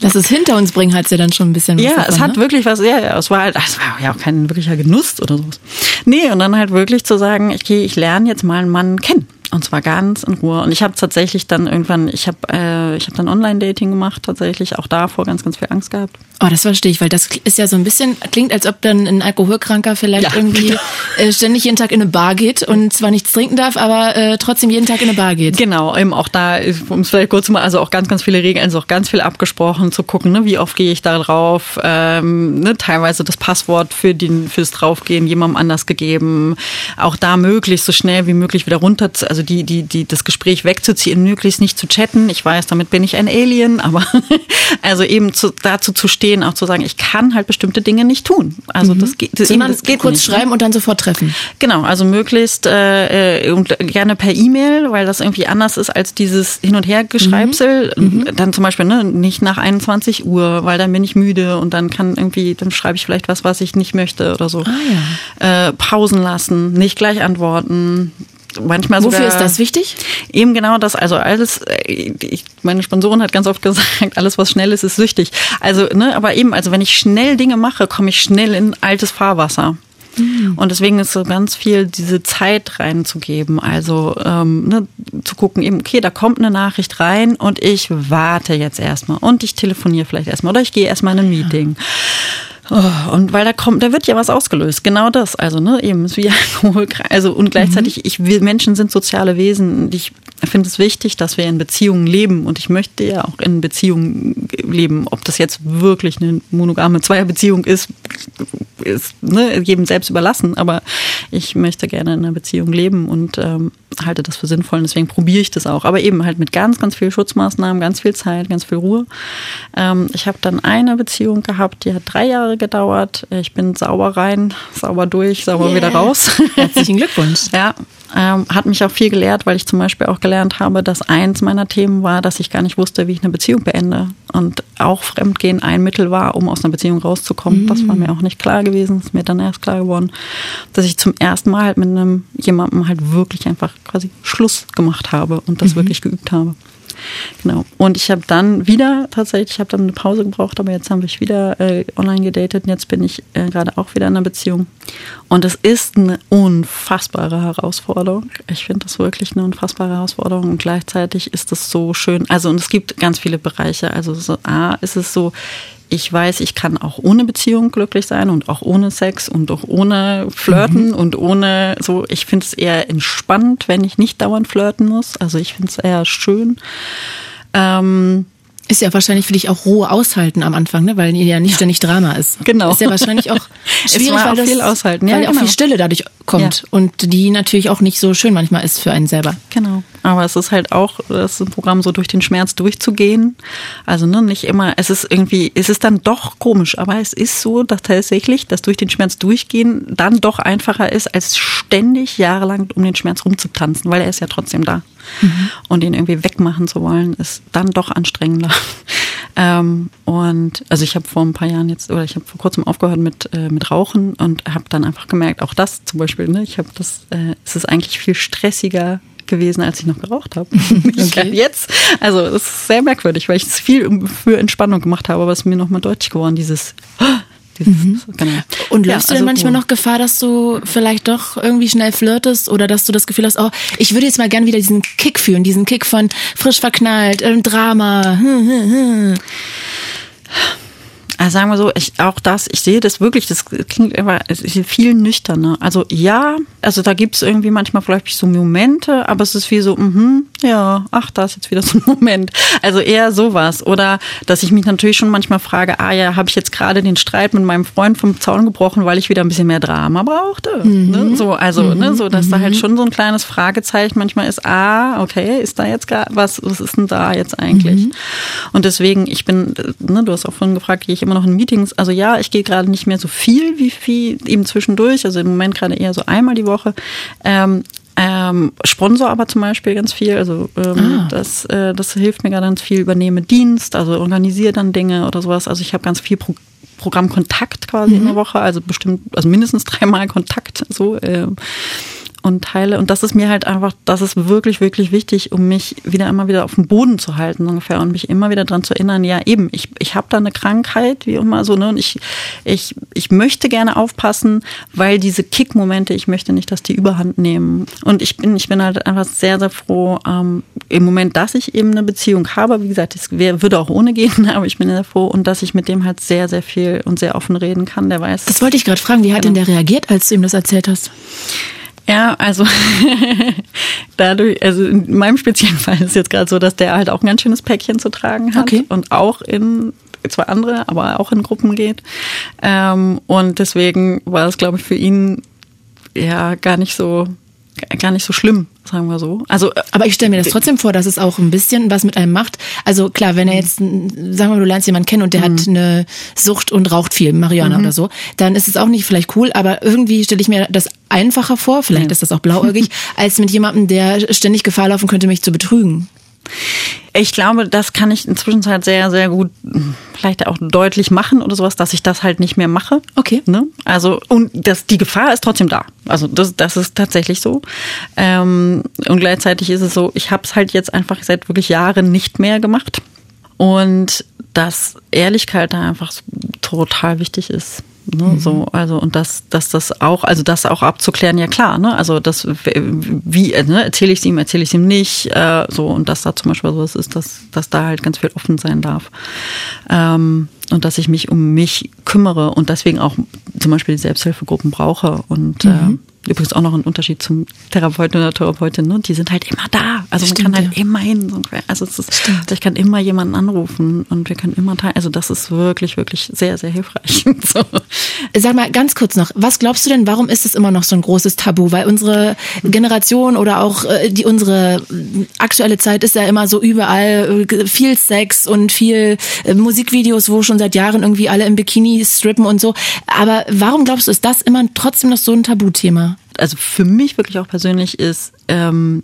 Speaker 1: Lass es hinter uns bringen, hat ja dann schon ein bisschen was.
Speaker 2: Ja, davon, es hat ne? wirklich was, ja, ja, es war halt, es war ja auch kein wirklicher Genuss oder sowas. Nee, und dann halt wirklich zu sagen, okay, ich lerne jetzt mal einen Mann kennen. Und zwar ganz in Ruhe. Und ich habe tatsächlich dann irgendwann, ich habe äh, ich hab dann Online-Dating gemacht, tatsächlich auch davor ganz, ganz viel Angst gehabt.
Speaker 1: Oh, das verstehe ich, weil das ist ja so ein bisschen, klingt, als ob dann ein Alkoholkranker vielleicht ja, [LAUGHS] irgendwie äh, ständig jeden Tag in eine Bar geht und zwar nichts trinken darf, aber äh, trotzdem jeden Tag in eine Bar geht.
Speaker 2: Genau, eben auch da, um es vielleicht kurz zu machen, also auch ganz, ganz viele Regeln, also auch ganz viel abgesprochen, zu gucken, ne, wie oft gehe ich da drauf, ähm, ne, teilweise das Passwort für den, fürs Draufgehen jemandem anders gegeben, auch da möglichst so schnell wie möglich wieder runter, also die, die, die, das Gespräch wegzuziehen, möglichst nicht zu chatten. Ich weiß, damit bin ich ein Alien, aber [LAUGHS] also eben zu, dazu zu stehen, auch zu sagen, ich kann halt bestimmte Dinge nicht tun. Also mhm. das geht,
Speaker 1: Sondern
Speaker 2: das geht
Speaker 1: kurz
Speaker 2: nicht.
Speaker 1: schreiben und dann sofort treffen.
Speaker 2: Genau, also möglichst äh, und gerne per E-Mail, weil das irgendwie anders ist als dieses Hin und Her Geschreibsel. Mhm. mhm. Dann zum Beispiel ne, nicht nach 21 Uhr, weil dann bin ich müde und dann kann irgendwie, dann schreibe ich vielleicht was, was ich nicht möchte oder so.
Speaker 1: Ah, ja.
Speaker 2: äh, Pausen lassen, nicht gleich antworten manchmal
Speaker 1: Wofür sogar, ist das wichtig?
Speaker 2: Eben genau das. Also alles, äh, ich, meine Sponsorin hat ganz oft [LAUGHS] gesagt, alles was schnell ist, ist süchtig. Also, ne, aber eben, also wenn ich schnell Dinge mache, komme ich schnell in altes Fahrwasser. Mhm. Und deswegen ist so ganz viel diese Zeit reinzugeben. Also ähm, ne, zu gucken, eben, okay, da kommt eine Nachricht rein und ich warte jetzt erstmal und ich telefoniere vielleicht erstmal oder ich gehe erstmal in ein Meeting. Ja. Oh, und weil da kommt, da wird ja was ausgelöst. Genau das. Also, ne, eben, ist wie [LAUGHS] Alkohol. Also, und gleichzeitig, mhm. ich will, Menschen sind soziale Wesen. Ich finde es wichtig, dass wir in Beziehungen leben. Und ich möchte ja auch in Beziehungen leben. Ob das jetzt wirklich eine monogame Zweierbeziehung ist, ist ne, jedem selbst überlassen. Aber ich möchte gerne in einer Beziehung leben und ähm, halte das für sinnvoll. Und deswegen probiere ich das auch. Aber eben halt mit ganz, ganz viel Schutzmaßnahmen, ganz viel Zeit, ganz viel Ruhe. Ähm, ich habe dann eine Beziehung gehabt, die hat drei Jahre gedauert. Ich bin sauber rein, sauber durch, sauber yeah. wieder raus.
Speaker 1: Herzlichen Glückwunsch. [LAUGHS]
Speaker 2: ja, ähm, hat mich auch viel gelehrt, weil ich zum Beispiel auch gelernt habe, dass eins meiner Themen war, dass ich gar nicht wusste, wie ich eine Beziehung beende. Und auch Fremdgehen ein Mittel war, um aus einer Beziehung rauszukommen. Mhm. Das war mir auch nicht klar gewesen. Ist mir dann erst klar geworden, dass ich zum ersten Mal halt mit einem jemandem halt wirklich einfach quasi Schluss gemacht habe und das mhm. wirklich geübt habe. Genau. Und ich habe dann wieder, tatsächlich, ich habe dann eine Pause gebraucht, aber jetzt habe ich wieder äh, online gedatet und jetzt bin ich äh, gerade auch wieder in einer Beziehung. Und es ist eine unfassbare Herausforderung. Ich finde das wirklich eine unfassbare Herausforderung und gleichzeitig ist es so schön. Also, und es gibt ganz viele Bereiche. Also, so, A, ist es so, ich weiß, ich kann auch ohne Beziehung glücklich sein und auch ohne Sex und auch ohne Flirten mhm. und ohne so. Ich finde es eher entspannt, wenn ich nicht dauernd flirten muss. Also ich finde es eher schön. Ähm,
Speaker 1: ist ja wahrscheinlich für dich auch Ruhe aushalten am Anfang, ne? weil ja nicht ständig Drama ist.
Speaker 2: Genau.
Speaker 1: Ist ja wahrscheinlich auch [LAUGHS] schwierig, weil,
Speaker 2: auch
Speaker 1: das,
Speaker 2: viel aushalten.
Speaker 1: Ja, weil genau. auch viel Stille dadurch kommt ja. und die natürlich auch nicht so schön manchmal ist für einen selber.
Speaker 2: Genau. Aber es ist halt auch, das ist ein Programm, so durch den Schmerz durchzugehen. Also ne, nicht immer, es ist irgendwie, es ist dann doch komisch, aber es ist so, dass tatsächlich, dass durch den Schmerz durchgehen dann doch einfacher ist, als ständig jahrelang um den Schmerz rumzutanzen, weil er ist ja trotzdem da. Mhm. Und ihn irgendwie wegmachen zu wollen, ist dann doch anstrengender. [LAUGHS] Ähm, und also ich habe vor ein paar Jahren jetzt, oder ich habe vor kurzem aufgehört mit, äh, mit Rauchen und habe dann einfach gemerkt, auch das zum Beispiel, ne, ich habe das, äh, es ist eigentlich viel stressiger gewesen, als ich noch geraucht habe. [LAUGHS] [LAUGHS] Okay. Jetzt, also das ist sehr merkwürdig, weil ich es viel für Entspannung gemacht habe, aber es ist mir nochmal deutlich geworden, dieses [GASPS]
Speaker 1: Mhm. Genau. Und läufst ja, du denn also manchmal noch Gefahr, dass du vielleicht doch irgendwie schnell flirtest oder dass du das Gefühl hast, oh, ich würde jetzt mal gern wieder diesen Kick fühlen, diesen Kick von frisch verknallt, ähm, Drama. Hm, hm, hm.
Speaker 2: Also sagen wir so, ich, auch das, ich sehe das wirklich, das klingt immer viel nüchterner. Also ja, also da gibt es irgendwie manchmal vielleicht so Momente, aber es ist wie so, mhm, ja, ach, da ist jetzt wieder [LAUGHS] so ein Moment. Also eher sowas. Oder dass ich mich natürlich schon manchmal frage, ah ja, habe ich jetzt gerade den Streit mit meinem Freund vom Zaun gebrochen, weil ich wieder ein bisschen mehr Drama brauchte. Mhm. Ne? So, also, mhm. ne, so, dass mhm. da halt mhm. schon so ein kleines Fragezeichen manchmal ist, ah, okay, ist da jetzt gerade, was, was ist denn da jetzt eigentlich? Mhm. Und deswegen, ich bin, ne, du hast auch vorhin gefragt, gehe ich immer noch in Meetings. Also ja, ich gehe gerade nicht mehr so viel wie viel eben zwischendurch. Also im Moment gerade eher so einmal die Woche. Ähm, ähm, Sponsor aber zum Beispiel ganz viel. Also ähm, ah. das, äh, das hilft mir ganz viel. Übernehme Dienst, also organisiere dann Dinge oder sowas. Also ich habe ganz viel Pro Programmkontakt quasi mhm. in der Woche, also bestimmt, also mindestens dreimal Kontakt so. Äh, und teile. Und das ist mir halt einfach, das ist wirklich, wirklich wichtig, um mich wieder immer wieder auf dem Boden zu halten ungefähr und mich immer wieder daran zu erinnern, ja eben, ich, ich habe da eine Krankheit, wie immer so, ne? Und ich, ich, ich möchte gerne aufpassen, weil diese Kick-Momente, ich möchte nicht, dass die überhand nehmen. Und ich bin, ich bin halt einfach sehr, sehr froh, ähm, im Moment, dass ich eben eine Beziehung habe. Wie gesagt, es würde auch ohne gehen, [LAUGHS] aber ich bin sehr froh und dass ich mit dem halt sehr, sehr viel und sehr offen reden kann. Der weiß.
Speaker 1: Das wollte ich gerade fragen. Wie hat genau. denn der reagiert, als du ihm das erzählt hast?
Speaker 2: Ja, also [LAUGHS] dadurch, also in meinem speziellen Fall ist es jetzt gerade so, dass der halt auch ein ganz schönes Päckchen zu tragen hat okay. und auch in zwei andere, aber auch in Gruppen geht. Ähm, und deswegen war es, glaube ich, für ihn ja gar nicht so gar nicht so schlimm, sagen wir so. Also,
Speaker 1: aber ich stelle mir das trotzdem vor, dass es auch ein bisschen was mit einem macht. Also klar, wenn er jetzt, sagen wir mal, du lernst jemanden kennen und der mhm. hat eine Sucht und raucht viel, Marihuana mhm. oder so, dann ist es auch nicht vielleicht cool, aber irgendwie stelle ich mir das einfacher vor, vielleicht ja. ist das auch blauäugig, [LAUGHS] als mit jemandem, der ständig Gefahr laufen könnte, mich zu betrügen.
Speaker 2: Ich glaube, das kann ich inzwischen halt sehr, sehr gut vielleicht auch deutlich machen oder sowas, dass ich das halt nicht mehr mache.
Speaker 1: Okay.
Speaker 2: Ne? Also, und das, die Gefahr ist trotzdem da. Also das, das ist tatsächlich so. Ähm, und gleichzeitig ist es so, ich habe es halt jetzt einfach seit wirklich Jahren nicht mehr gemacht. Und dass Ehrlichkeit da einfach total wichtig ist. Ne, mhm. So, also und das, dass das auch, also das auch abzuklären, ja klar, ne? Also das wie ne, erzähle ich es ihm, erzähle ich es ihm nicht, äh, so und dass da zum Beispiel so ist, dass, dass da halt ganz viel offen sein darf. Ähm, und dass ich mich um mich kümmere und deswegen auch zum Beispiel die Selbsthilfegruppen brauche und mhm. äh, übrigens auch noch ein Unterschied zum Therapeuten oder Therapeutin, ne? die sind halt immer da. Also Stimmt, man kann halt ja. immer hin. Also es ist, ich kann immer jemanden anrufen und wir können immer teilen. Also das ist wirklich, wirklich sehr, sehr hilfreich. [LAUGHS] so.
Speaker 1: Sag mal ganz kurz noch, was glaubst du denn, warum ist es immer noch so ein großes Tabu? Weil unsere Generation oder auch äh, die unsere aktuelle Zeit ist ja immer so überall äh, viel Sex und viel äh, Musikvideos, wo schon seit Jahren irgendwie alle im Bikini strippen und so. Aber warum glaubst du, ist das immer trotzdem noch so ein Tabuthema?
Speaker 2: Also für mich wirklich auch persönlich ist, ähm,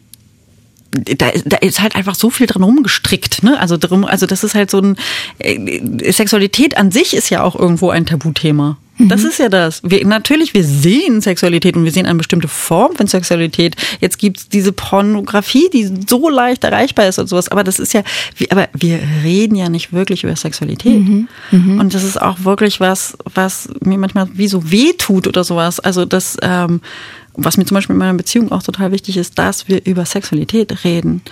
Speaker 2: da, da ist halt einfach so viel dran rumgestrickt, ne? Also drum, also das ist halt so ein äh, Sexualität an sich ist ja auch irgendwo ein Tabuthema. Das mhm. ist ja das. Wir, natürlich, wir sehen Sexualität und wir sehen eine bestimmte Form von Sexualität. Jetzt gibt's diese Pornografie, die so leicht erreichbar ist und sowas. Aber das ist ja, aber wir reden ja nicht wirklich über Sexualität. Mhm. Mhm. Und das ist auch wirklich was, was mir manchmal wie so weh tut oder sowas. Also das, ähm, was mir zum Beispiel in meiner Beziehung auch total wichtig ist, dass wir über Sexualität reden.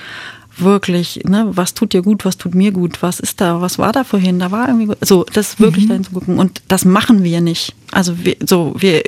Speaker 2: Wirklich, ne, was tut dir gut, was tut mir gut, was ist da, was war da vorhin, da war irgendwie. So, das wirklich mhm. dahin zu gucken. Und das machen wir nicht. Also wir, so, wir,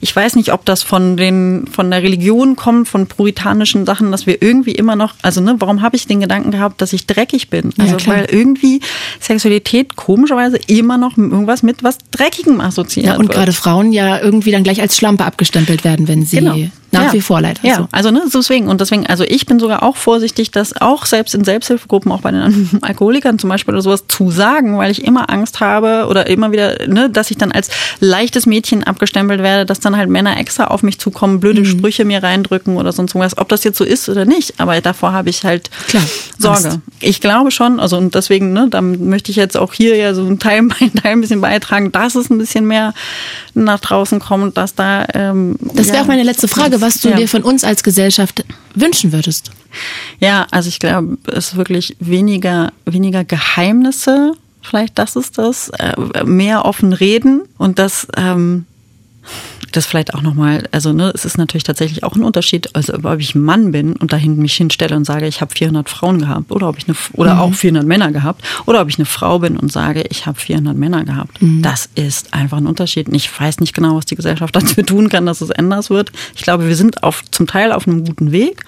Speaker 2: ich weiß nicht, ob das von den, von der Religion kommt, von puritanischen Sachen, dass wir irgendwie immer noch, also ne, warum habe ich den Gedanken gehabt, dass ich dreckig bin? Also ja, weil irgendwie Sexualität komischerweise immer noch irgendwas mit was Dreckigem assoziiert
Speaker 1: ja, und wird. gerade Frauen ja irgendwie dann gleich als Schlampe abgestempelt werden, wenn sie genau. Nach ja. wie vor leider.
Speaker 2: Ja, so. also ne, deswegen und deswegen, also ich bin sogar auch vorsichtig, das auch selbst in Selbsthilfegruppen, auch bei den [LAUGHS] Alkoholikern zum Beispiel oder sowas zu sagen, weil ich immer Angst habe oder immer wieder, ne, dass ich dann als leichtes Mädchen abgestempelt werde, dass dann halt Männer extra auf mich zukommen, blöde mhm. Sprüche mir reindrücken oder sonst was. Ob das jetzt so ist oder nicht, aber davor habe ich halt Klar, Sorge. Angst. Ich glaube schon, also und deswegen, ne, da möchte ich jetzt auch hier ja so ein Teil, [LAUGHS] mein Teil ein bisschen beitragen, dass es ein bisschen mehr nach draußen kommt, dass da. Ähm,
Speaker 1: das wäre ja, auch meine letzte Frage, was du ja. dir von uns als Gesellschaft wünschen würdest.
Speaker 2: Ja, also ich glaube, es ist wirklich weniger, weniger Geheimnisse vielleicht das ist das, äh, mehr offen reden und das, ähm, das vielleicht auch nochmal, also ne, es ist natürlich tatsächlich auch ein Unterschied, also ob ich ein Mann bin und dahin mich hinstelle und sage, ich habe 400 Frauen gehabt oder ob ich eine oder mhm. auch 400 Männer gehabt oder ob ich eine Frau bin und sage, ich habe 400 Männer gehabt. Mhm. Das ist einfach ein Unterschied. Und ich weiß nicht genau, was die Gesellschaft [LAUGHS] dafür tun kann, dass es anders wird. Ich glaube, wir sind auf zum Teil auf einem guten Weg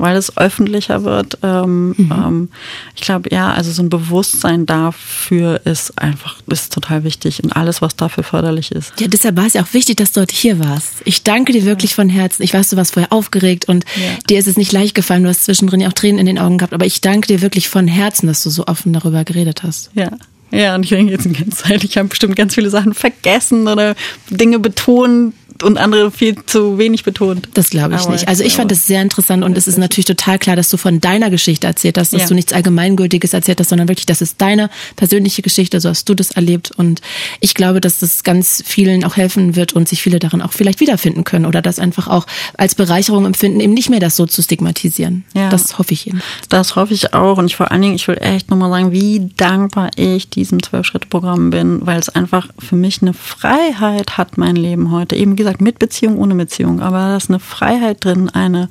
Speaker 2: weil es öffentlicher wird. Ähm, mhm. ähm, ich glaube, ja, also so ein Bewusstsein dafür ist einfach, ist total wichtig und alles, was dafür förderlich ist.
Speaker 1: Ja, deshalb war es ja auch wichtig, dass du hier warst. Ich danke dir wirklich von Herzen. Ich weiß, du warst vorher aufgeregt und ja. dir ist es nicht leicht gefallen. Du hast zwischendrin ja auch Tränen in den Augen gehabt, aber ich danke dir wirklich von Herzen, dass du so offen darüber geredet hast.
Speaker 2: Ja. Ja, und ich denke jetzt die ganze Zeit, ich habe bestimmt ganz viele Sachen vergessen oder Dinge betont, und andere viel zu wenig betont.
Speaker 1: Das glaube ich aber, nicht. Also ich fand das sehr interessant und es ist natürlich total klar, dass du von deiner Geschichte erzählt hast, dass ja. du nichts Allgemeingültiges erzählt hast, sondern wirklich, das ist deine persönliche Geschichte, so hast du das erlebt und ich glaube, dass das ganz vielen auch helfen wird und sich viele darin auch vielleicht wiederfinden können oder das einfach auch als Bereicherung empfinden, eben nicht mehr das so zu stigmatisieren. Ja. Das hoffe ich Ihnen.
Speaker 2: Das hoffe ich auch und ich vor allen Dingen, ich will echt nochmal sagen, wie dankbar ich diesem Zwölf-Schritte-Programm bin, weil es einfach für mich eine Freiheit hat, mein Leben heute. Eben gesagt, gesagt, mit Beziehung, ohne Beziehung, aber da ist eine Freiheit drin, eine,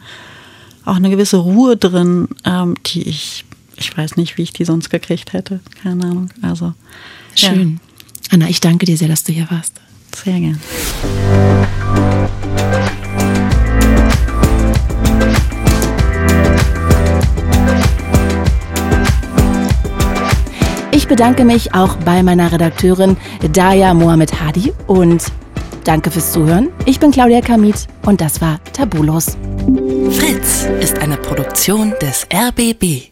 Speaker 2: auch eine gewisse Ruhe drin, ähm, die ich, ich weiß nicht, wie ich die sonst gekriegt hätte. Keine Ahnung. Also.
Speaker 1: Schön. Ja. Anna, ich danke dir sehr, dass du hier warst.
Speaker 2: Sehr gern.
Speaker 1: Ich bedanke mich auch bei meiner Redakteurin Daya Mohamed Hadi und Danke fürs Zuhören. Ich bin Claudia Kamit und das war Tabulos.
Speaker 3: Fritz ist eine Produktion des RBB.